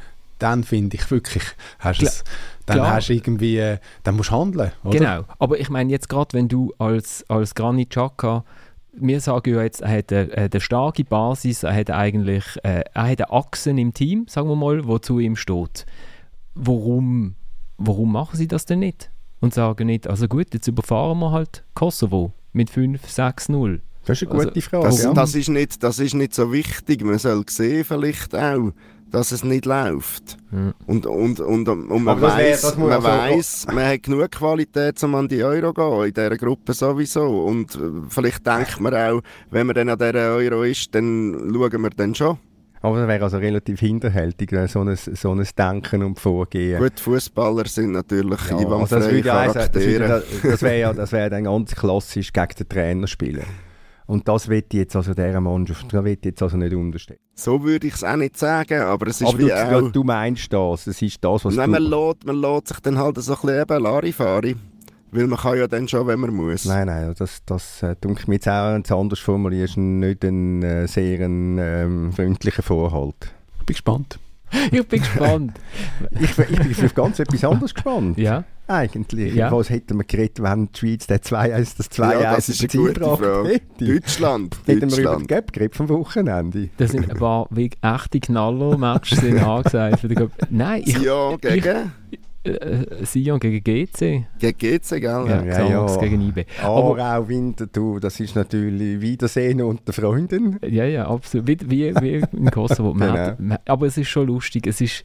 dann finde ich wirklich, hast es, dann klar. hast du irgendwie, äh, dann musst du handeln, oder? Genau, aber ich meine jetzt gerade, wenn du als, als Granit Xhaka, wir sagen ja jetzt, er hat eine, eine starke Basis, er hat eigentlich äh, er hat eine Achsen im Team, sagen wir mal, wo zu ihm steht. Warum, warum machen sie das denn nicht? Und sagen nicht, also gut, jetzt überfahren wir halt Kosovo mit 5-6-0. Das ist eine Also, gute Frage. Das, ja. das, ist nicht, das ist nicht so wichtig. Man soll sehen vielleicht auch, dass es nicht läuft. Mhm. Und, und, und, und man wär- weiß, man, also- weiss, man hat genug Qualität, um an die Euro zu gehen, in dieser Gruppe sowieso. Und äh, vielleicht denkt man auch, wenn man dann an dieser Euro ist, dann schauen wir dann schon. Aber das wäre also relativ hinterhältig, so ein, so ein Denken und Vorgehen. Gut, Fußballer sind natürlich Ja, ja, also das würde ja heißen, das, würde, Charaktere. das wäre ja das wäre dann ganz klassisch gegen den Trainer spielen. Und das wird jetzt also dieser Mannschaft, das wird jetzt also nicht unterstellen. So würde ich es auch nicht sagen, aber es ist Aber wie du, auch... du meinst das, es ist das, was Nein, man du... lässt, man lässt sich dann halt so ein bisschen eben Larifari. Weil man kann ja dann schon, wenn man muss. Nein, nein, das, das äh, denke ich mir jetzt auch, wenn du es anders formulierst, nicht ein äh, sehr ein, ähm, freundlicher Vorhalt. Ich bin gespannt. [LAUGHS] Ich bin gespannt. Ich, ich bin auf ganz etwas anderes gespannt. ja, Eigentlich. Ja. Was hätten wir geredet, wenn die Schweiz der 2-1, das 2-1 Ja, das ist eine gute Frage. hätte? Deutschland, Hätten wir über Deutschland. den Gap geredet vom Wochenende? da sind ein paar wirklich echte Knaller-Matches sind [LAUGHS] angesagt. für den Cup. Nein, ich, Ja, gegen, äh, Sion gegen GC. gegen GC, gell? Ja, Ja, ja. gegen IB. Aber, auch Winterthur, das ist natürlich Wiedersehen unter Freunden. Ja, ja, absolut. Wie, wie, wie in Kosovo. Genau. hat, man, aber es ist schon lustig. Es ist,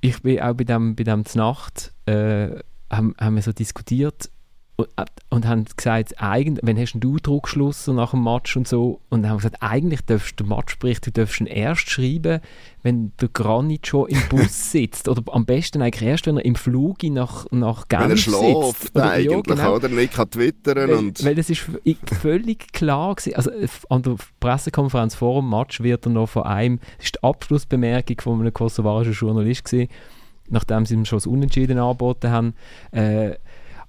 ich bin auch bei dem, bei dem Znacht, äh, haben, haben wir so diskutiert, und, äh, und haben gesagt, eigentlich, wenn hast du Druckschluss nach dem Match und so und haben gesagt, eigentlich darfst du den Matchbericht, du darfst ihn erst schreiben, wenn der Granit schon im Bus [LAUGHS] sitzt oder am besten eigentlich erst, wenn er im Flug nach, nach Genf Wenn er schläft sitzt. Oder, eigentlich, ja, genau. oder? Nicht kann twittern Weil, und... weil es ist völlig klar gewesen, also äh, an der Pressekonferenz vor dem Match wird er noch von einem, das ist die Abschlussbemerkung von einem kosovarischen Journalist gewesen, nachdem sie ihm schon das Unentschieden angeboten haben, äh,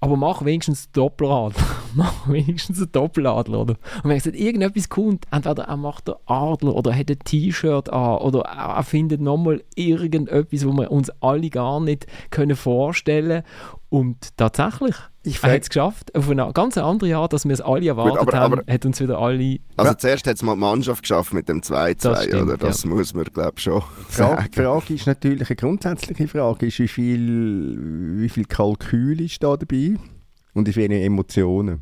aber mach wenigstens einen Doppeladler. [LAUGHS] mach wenigstens einen Doppeladler, oder? Und wenn gesagt, irgendetwas kommt, entweder er macht der Adler oder er hat ein T-Shirt an oder er er findet nochmal irgendetwas, wo wir uns alle gar nicht können vorstellen Und tatsächlich, Ich er hat es geschafft. Auf eine ganz andere Art, als wir es alle erwartet aber- haben, aber- hat uns wieder alle... Also zuerst hat es mal die Mannschaft geschafft mit dem 2-2, Das stimmt, oder? Das muss man, glaube ich, schon Die Frage, sagen. die Frage ist natürlich eine grundsätzliche Frage, ist, wie viel, wie viel Kalkül ist da dabei und wie viele Emotionen.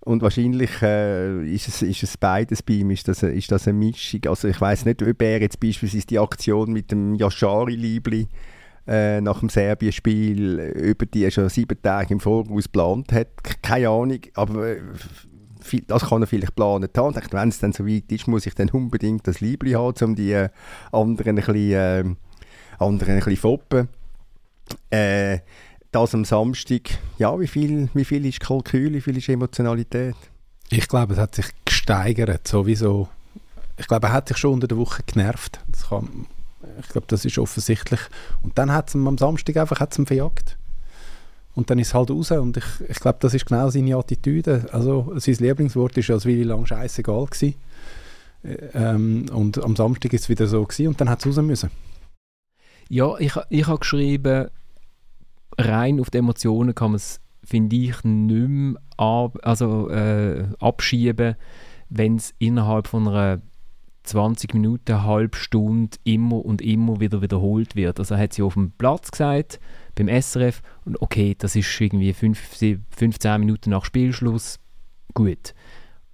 Und wahrscheinlich äh, ist, es, ist es beides bei ihm, ist das, eine- ist das eine Mischung. Also ich weiß nicht, ob er jetzt beispielsweise die Aktion mit dem Yashari-Liebli äh, nach dem Serbien-Spiel über die schon sieben Tage im Voraus geplant hat. Keine Ahnung, aber äh, viel- das kann er vielleicht haben. Ich dachte, wenn es dann so weit ist, muss ich dann unbedingt das Liebli haben, um die äh, anderen ein bisschen, äh, anderen ein bisschen foppen. Äh, das am Samstag, ja, wie viel, wie viel ist Kalkül, wie viel ist Emotionalität? Ich glaube, es hat sich gesteigert, sowieso. Ich glaube, er hat sich schon unter der Woche genervt. Das kann, ich glaube, das ist offensichtlich. Und dann hat es am Samstag einfach hat's ihm verjagt. Und dann ist es halt raus. Und ich, ich glaube, das ist genau seine Attitüde. Also, sein Lieblingswort ist als Willi lang scheißegal gewesen. Äh, Ähm, und am Samstag ist es wieder so gewesen und dann hat es raus müssen. Ja, ich, ich habe geschrieben, rein auf die Emotionen kann man es, finde ich, nicht mehr ab, also, äh, abschieben, wenn es innerhalb von einer 20 Minuten, eine halbe Stunde immer und immer wieder wiederholt wird. Also er hat sie auf dem Platz gesagt, beim SRF, und okay, das ist irgendwie 5, 15 Minuten nach Spielschluss, gut.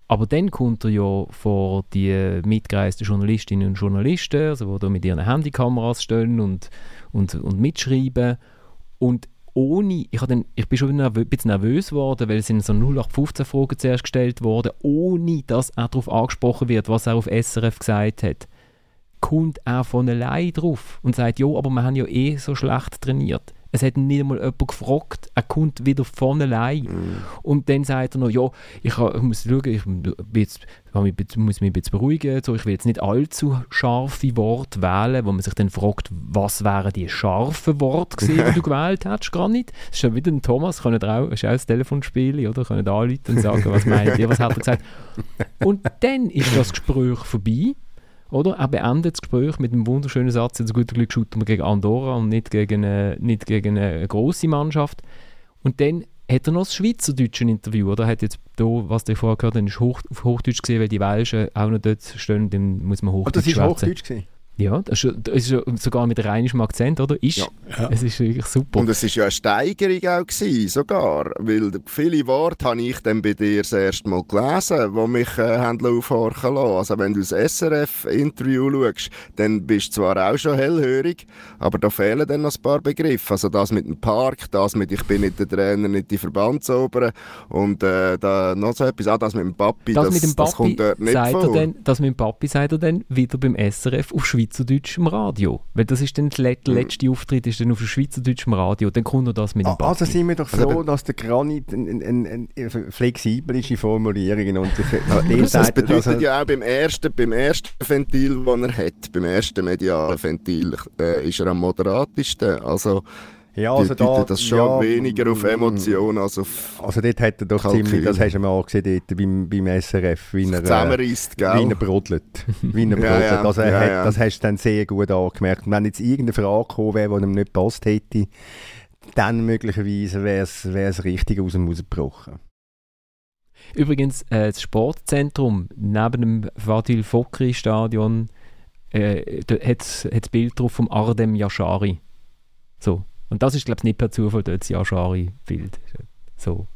Aber dann kommt er ja vor die mitgereisten Journalistinnen und Journalisten, also die da mit ihren Handykameras stehen und, und, und mitschreiben. Und ohne, ich, dann, ich bin schon ein bisschen nervös geworden, weil es sind so 0815-Fragen zuerst gestellt worden, ohne dass er darauf angesprochen wird, was er auf SRF gesagt hat. Kommt er von allein drauf und sagt, ja, aber wir haben ja eh so schlecht trainiert. Es hat nicht einmal jemand gefragt, er kommt wieder von allein. Und dann sagt er noch, ja, ich, ich muss schauen, ich jetzt, ich muss mich ein bisschen beruhigen, so, ich will jetzt nicht allzu scharfe Worte wählen, wo man sich dann fragt, was wären die scharfen Worte gewesen, die du [LAUGHS] gewählt hättest, gar nicht. Das ist ja wieder ein Thomas, können auch, ist auch ein Telefonspiel, oder? Können anrufen und sagen, was meint ihr, was hat er gesagt. [LAUGHS] Und dann ist das Gespräch vorbei. Oder? Er beendet das Gespräch mit einem wunderschönen Satz, zu guter Glück shooten wir gegen Andorra und nicht gegen eine, nicht gegen eine grosse Mannschaft. Und dann hat er noch das schweizerdeutsche Interview, oder? Er hat jetzt da, was ihr vorher gehört habt, ist Hoch, auf Hochdeutsch gesehen, weil die Welschen auch noch dort stehen, dann muss man Oh, Hochdeutsch das ist schwätzen. Hochdeutsch gewesen. Ja, das ist, das sogar mit rheinischem Akzent, oder? Ist. Ja. Ja. Es ist wirklich super. Und es war ja eine Steigerung auch, gewesen, sogar. Weil viele Worte habe ich dann bei dir das erste Mal gelesen, die mich äh, haben aufhorchen lassen. Also wenn du das SRF-Interview schaust, dann bist du zwar auch schon hellhörig, aber da fehlen dann noch ein paar Begriffe. Also das mit dem Park, das mit «Ich bin nicht der Trainer, nicht die Verbandsoberen» und äh, da noch so etwas, auch das mit dem Papi, das, das, mit dem das Papi kommt dort nicht vor. dann, das mit dem Papi sagt er dann wieder beim SRF auf Schweizerdeutschem Radio. Weil das ist dann der Mhm. let- letzte Auftritt ist dann auf Schweizerdeutschem Radio. Dann kommt er das mit dem Ah. Also sind wir doch Also froh, dass der Granit ein, ein, ein, ein flexibel ist in Formulierungen und der [LAUGHS] Das sagt, bedeutet also, ja auch beim ersten, beim ersten Ventil, das er hat, beim ersten medialen Ventil, äh, ist er am moderatesten. Also, ja, also da, das schon ja, weniger auf mm, Emotionen als auf Also dort hat er doch Kalkül. ziemlich, das hast du mal gesehen dort beim, beim SRF, wie er, äh, zusammenreisst, wie er gell? brodelt. Wie er [LAUGHS] Ja, brodelt. ja, Also er ja, hat, ja. das hast du dann sehr gut angemerkt. Und wenn jetzt irgendeine Frage gekommen wäre, die ihm nicht passt hätte, dann möglicherweise wäre es richtig aus dem rausgebrochen. Übrigens, äh, das Sportzentrum neben dem Fadil Fokri Stadion äh, hat es das Bild drauf vom Ardem Yashari. So. Und das ist, glaube ich, nicht per Zufall dort das Yashari-Bild. So.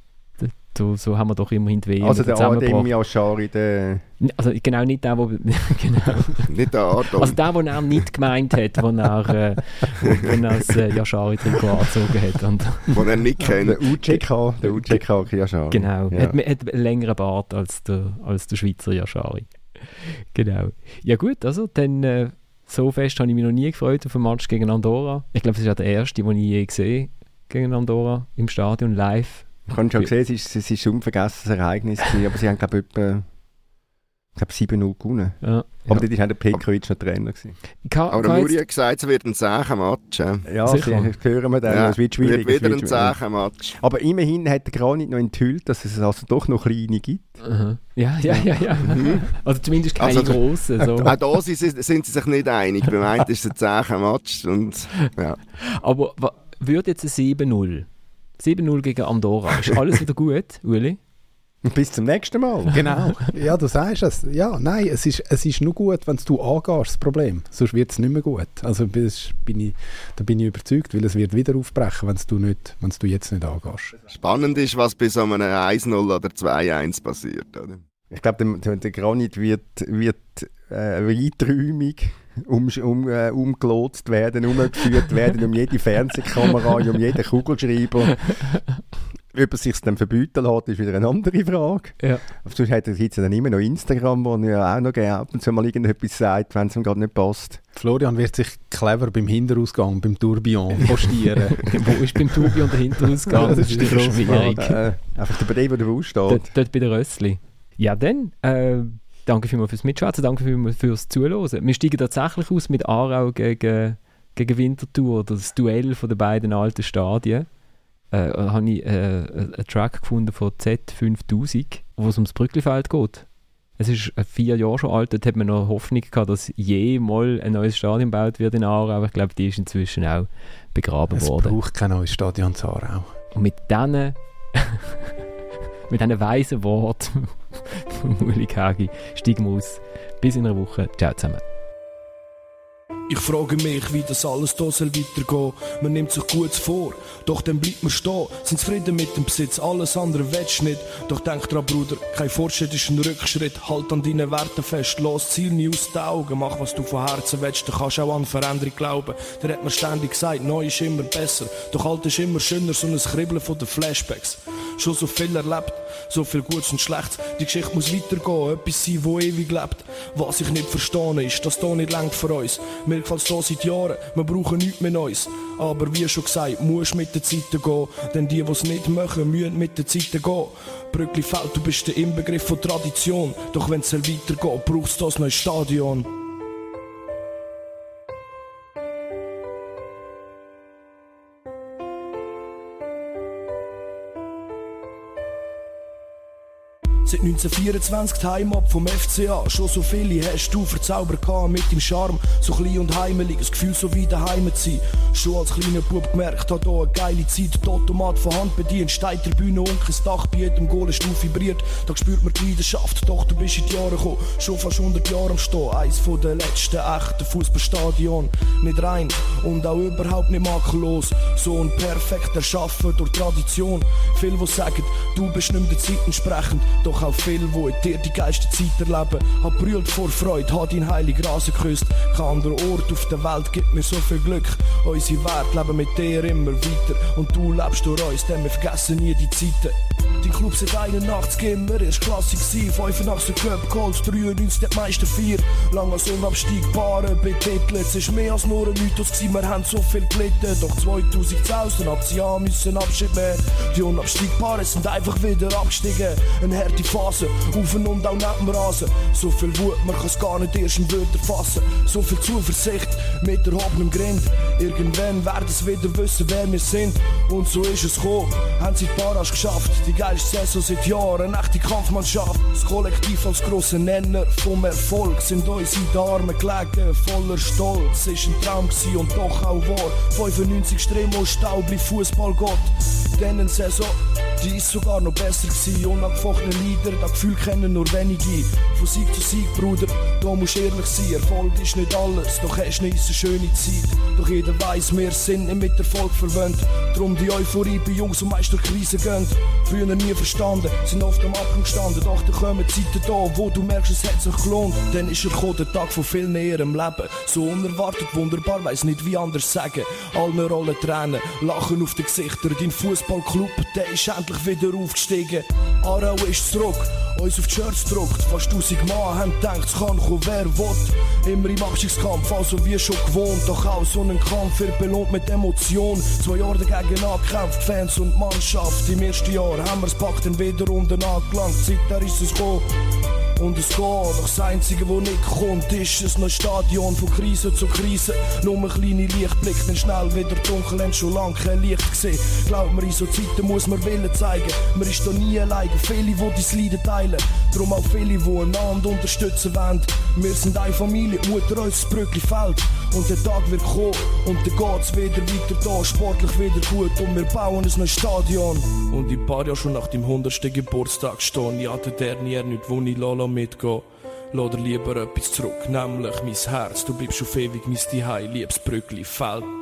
So, so haben wir doch immerhin die WM Also der. Adem Yashari, der... Also genau nicht der, wo, [LAUGHS] genau. [LAUGHS] Nicht der Art. Also der, den er nicht gemeint hat, wo er, äh, wo, wo er das äh, Yashari-Trikot angezogen hat. Und, den er nicht kennt. Der UJK, der UJK Yashari. genau, Ja. hat, hat einen längeren Bart als der, als der Schweizer Yashari. Genau. Ja gut, also dann äh, so fest habe ich mich noch nie gefreut auf ein Match gegen Andorra. Ich glaube, es ist auch der erste, den ich je gesehen gegen Andorra im Stadion live. Ich habe schon gesehen, es ist ein unvergessenes Ereignis aber sie haben glaube ich etwa ich glaube 7-0 gewonnen. Ja, Aber ja. dort war der Pekovic noch Trainer. Gewesen. Ka- Aber Muri hat gesagt, es wird ein Zehn-Match. Ja. Ja, Sicher. sie, hören wir dann, Ja, es wird schwierig. wird wieder ein. Zehn-Match. Aber immerhin hat der Granit noch enthüllt, dass es also doch noch kleine gibt. Aha. Ja, ja, ja, ja. Also zumindest keine Also grossen. So. Auch da sind sie, sind sie sich nicht einig. Beim einen ist es ein. Und, ja. Aber würde jetzt ein 7-0? 7-0 gegen Andorra. Ist alles wieder gut, Uli? Und bis zum nächsten Mal. Genau. [LAUGHS] Ja, du sagst es. Ja, nein, es ist, es ist nur gut, wenn du angehst, das Problem. Sonst wird es nicht mehr gut. Also das bin ich, da bin ich überzeugt, weil es wird wieder aufbrechen, wenn du, nicht, wenn du jetzt nicht angehst. Spannend ist, was bei so einem 1-0 oder 2-1 passiert. Oder? Ich glaube, der, der, der Granit wird, wird äh, weiträumig um, um, äh, umgelotst werden, umgeführt werden, um jede Fernsehkamera, um jeden Kugelschreiber. Ob er sich dann verbieten lässt, ist wieder eine andere Frage. Ja. Aber sonst gibt es ja dann immer noch Instagram, wo er ja auch noch gerne ab und zu mal irgendetwas sagt, wenn es ihm gerade nicht passt. Florian wird sich clever beim Hinterausgang, beim Tourbillon postieren. [LAUGHS] Wo ist beim und der Hinterausgang? Das das ist die schwierig. Äh, einfach bei dem, wo der steht. Dort, dort bei der Rössli. Ja, dann, äh, danke vielmals fürs Mitschwätzen, danke vielmals fürs Zuhören. Wir steigen tatsächlich aus mit Aarau gegen, gegen Winterthur, das Duell von den beiden alten Stadien. Äh, da habe ich äh, einen Track gefunden von Z5000, wo es ums Brücklifeld geht. Es ist äh, vier Jahre schon alt, dort hat man noch Hoffnung gehabt, dass je mal ein neues Stadion gebaut wird in Aarau, aber ich glaube, die ist inzwischen auch begraben es worden. braucht kein neues Stadion zu Aarau. Und mit diesen [LAUGHS] mit diesen weisen Worten von [LAUGHS] Uli Kagi steigen wir aus. Bis in einer Woche. Ciao zusammen. Ich frage mich, wie das alles hier soll weitergehen. Man nimmt sich gut vor, doch dann bleibt man stehen. Sind zufrieden mit dem Besitz, alles andere willst nicht. Doch denk dran, Bruder, kein Fortschritt ist ein Rückschritt. Halt an deinen Werten fest, los Ziel nie aus den Augen. Mach, was du von Herzen willst, dann kannst auch an Veränderung glauben. Der hat mir ständig gesagt, neu ist immer besser. Doch alt ist immer schöner, so ein Kribbeln von den Flashbacks. Schon so viel erlebt, so viel Gutes und Schlechtes. Die Geschichte muss weitergehen, etwas sein, wo ewig lebt. Was ich nicht verstehe, ist, dass hier nicht längt für uns. Mir gefällt's hier seit Jahren, wir brauchen nichts mehr Neues. Aber wie schon gesagt, musst mit der Zeit gehen. Denn die, die es nicht machen, müssen mit der Zeit gehen. Brückli Feld, du bist der Inbegriff von Tradition. Doch wenn es weitergeht, braucht's das neue Stadion. 1924 die Heimat vom FCA. Schon so viele hast du verzaubert mit dem Charme. So klein und heimelig, das Gefühl so wie daheim zu sein. Schon als kleiner Bub gemerkt, hat hier eine geile Zeit. Die Automat von Hand bedient, Steitribüne und kein Dach bei jedem Goal ist vibriert. Da spürt man die Leidenschaft, doch du bist in die Jahre gekommen. Schon fast 100 Jahre am Stehen. Eins von den letzten echten Fußballstadion. Nicht rein und auch überhaupt nicht makellos. So ein perfekt erschaffen durch Tradition. Viele, die sagen, du bist nicht der Zeit entsprechend. Doch auch viele, die in dir die geilste Zeit erleben. Hab brüllt vor Freude, hat dein heilig Rasen geküsst. Kein anderer Ort auf der Welt gibt mir so viel Glück. Unsere Werte leben mit dir immer weiter. Und du lebst durch uns, denn wir vergessen nie die Zeiten. Dein Club seit 81 immer erst Klasse gsi. 85 Cup Goals, 93 die meisten vier. Lang als unabsteigbare betitelt. Es ist mehr als nur ein Mythos gsi, wir haben so viel gelitten. Doch 2010 dann hat sie ja müssen Abschied. Die Unabsteigbaren sind einfach wieder abgestiegen. Eine harte Phase, auf und und auch neben Rasen. So viel Wut, man kann es gar nicht erst in Wörter fassen. So viel Zuversicht mit erhobenem Grind. Irgendwann werden sie wieder wissen, wer wir sind. Und so ist es gekommen, haben sie die Barrage geschafft. Die geilste Saison seit Jahren, echte Kampfmannschaft. Das Kollektiv als grosser Nenner vom Erfolg sind uns in den Armen gelegen, voller Stolz. Ist ein Traum gewesen und doch auch wahr. 95 Stremo Staubli Fußballgott. Dann eine Saison die ist sogar noch besser gewesen. Unangefochtene Lieder, das Gefühl kennen nur wenige. Von Sieg zu Sieg, Bruder, da musst du ehrlich sein. Erfolg ist nicht alles, doch hast nicht eine schöne Zeit. Doch jeder weiß, wir sind nicht mit Erfolg verwöhnt. Drum die Euphorie bei Jungs, die meist durch Krise gehen. Früher nie verstanden, sind oft am Abgrund gestanden. Doch da kommen Zeiten da, wo du merkst, es hat sich gelohnt. Dann ist er gekommen, der Tag von vielen in ihrem Leben. So unerwartet, wunderbar, weiß nicht wie anders sagen. Allen rollen Tränen, lachen auf den Gesichtern. Dein Fußballclub, der ist endlich wieder aufgestiegen. Arau ist zurück, uns auf die Shirts gedruckt. Fast tausend Mann haben gedacht, es kann kommen, wer will. Immer im Abstiegskampf, also wie schon gewohnt. Doch auch so einen Kampf wird belohnt mit Emotion. Zwei Jahre dagegen angekämpft, Fans und Mannschaft. Im ersten Jahr haben wir's packt, dann wieder unten angelangt. Da ist es gekommen. Und es geht, doch das Einzige, wo nicht kommt, ist es ein Stadion von Krise zu Krise. Nur ein kleiner Lichtblick, dann schnell wieder dunkel, haben schon lange kein Licht gesehen. Glaub mir, in so Zeiten muss man Willen zeigen. Man ist da nie alleine, viele, die dein Leiden teilen. Darum auch viele, die einander unterstützen wollen. Wir sind eine Familie, Mutter uns das Brückli fällt. Und der Tag wird kommen und dann geht's wieder weiter da, sportlich wieder gut. Und wir bauen ein neues Stadion. Und in paar Jahren schon nach dem 100. Geburtstag stehen, ja, der Dernier nicht, wo ich Lala mitgehen. Lass lieber etwas zurück, nämlich mein Herz. Du bleibst auf ewig mein Zuhause, liebes Brückli, fällt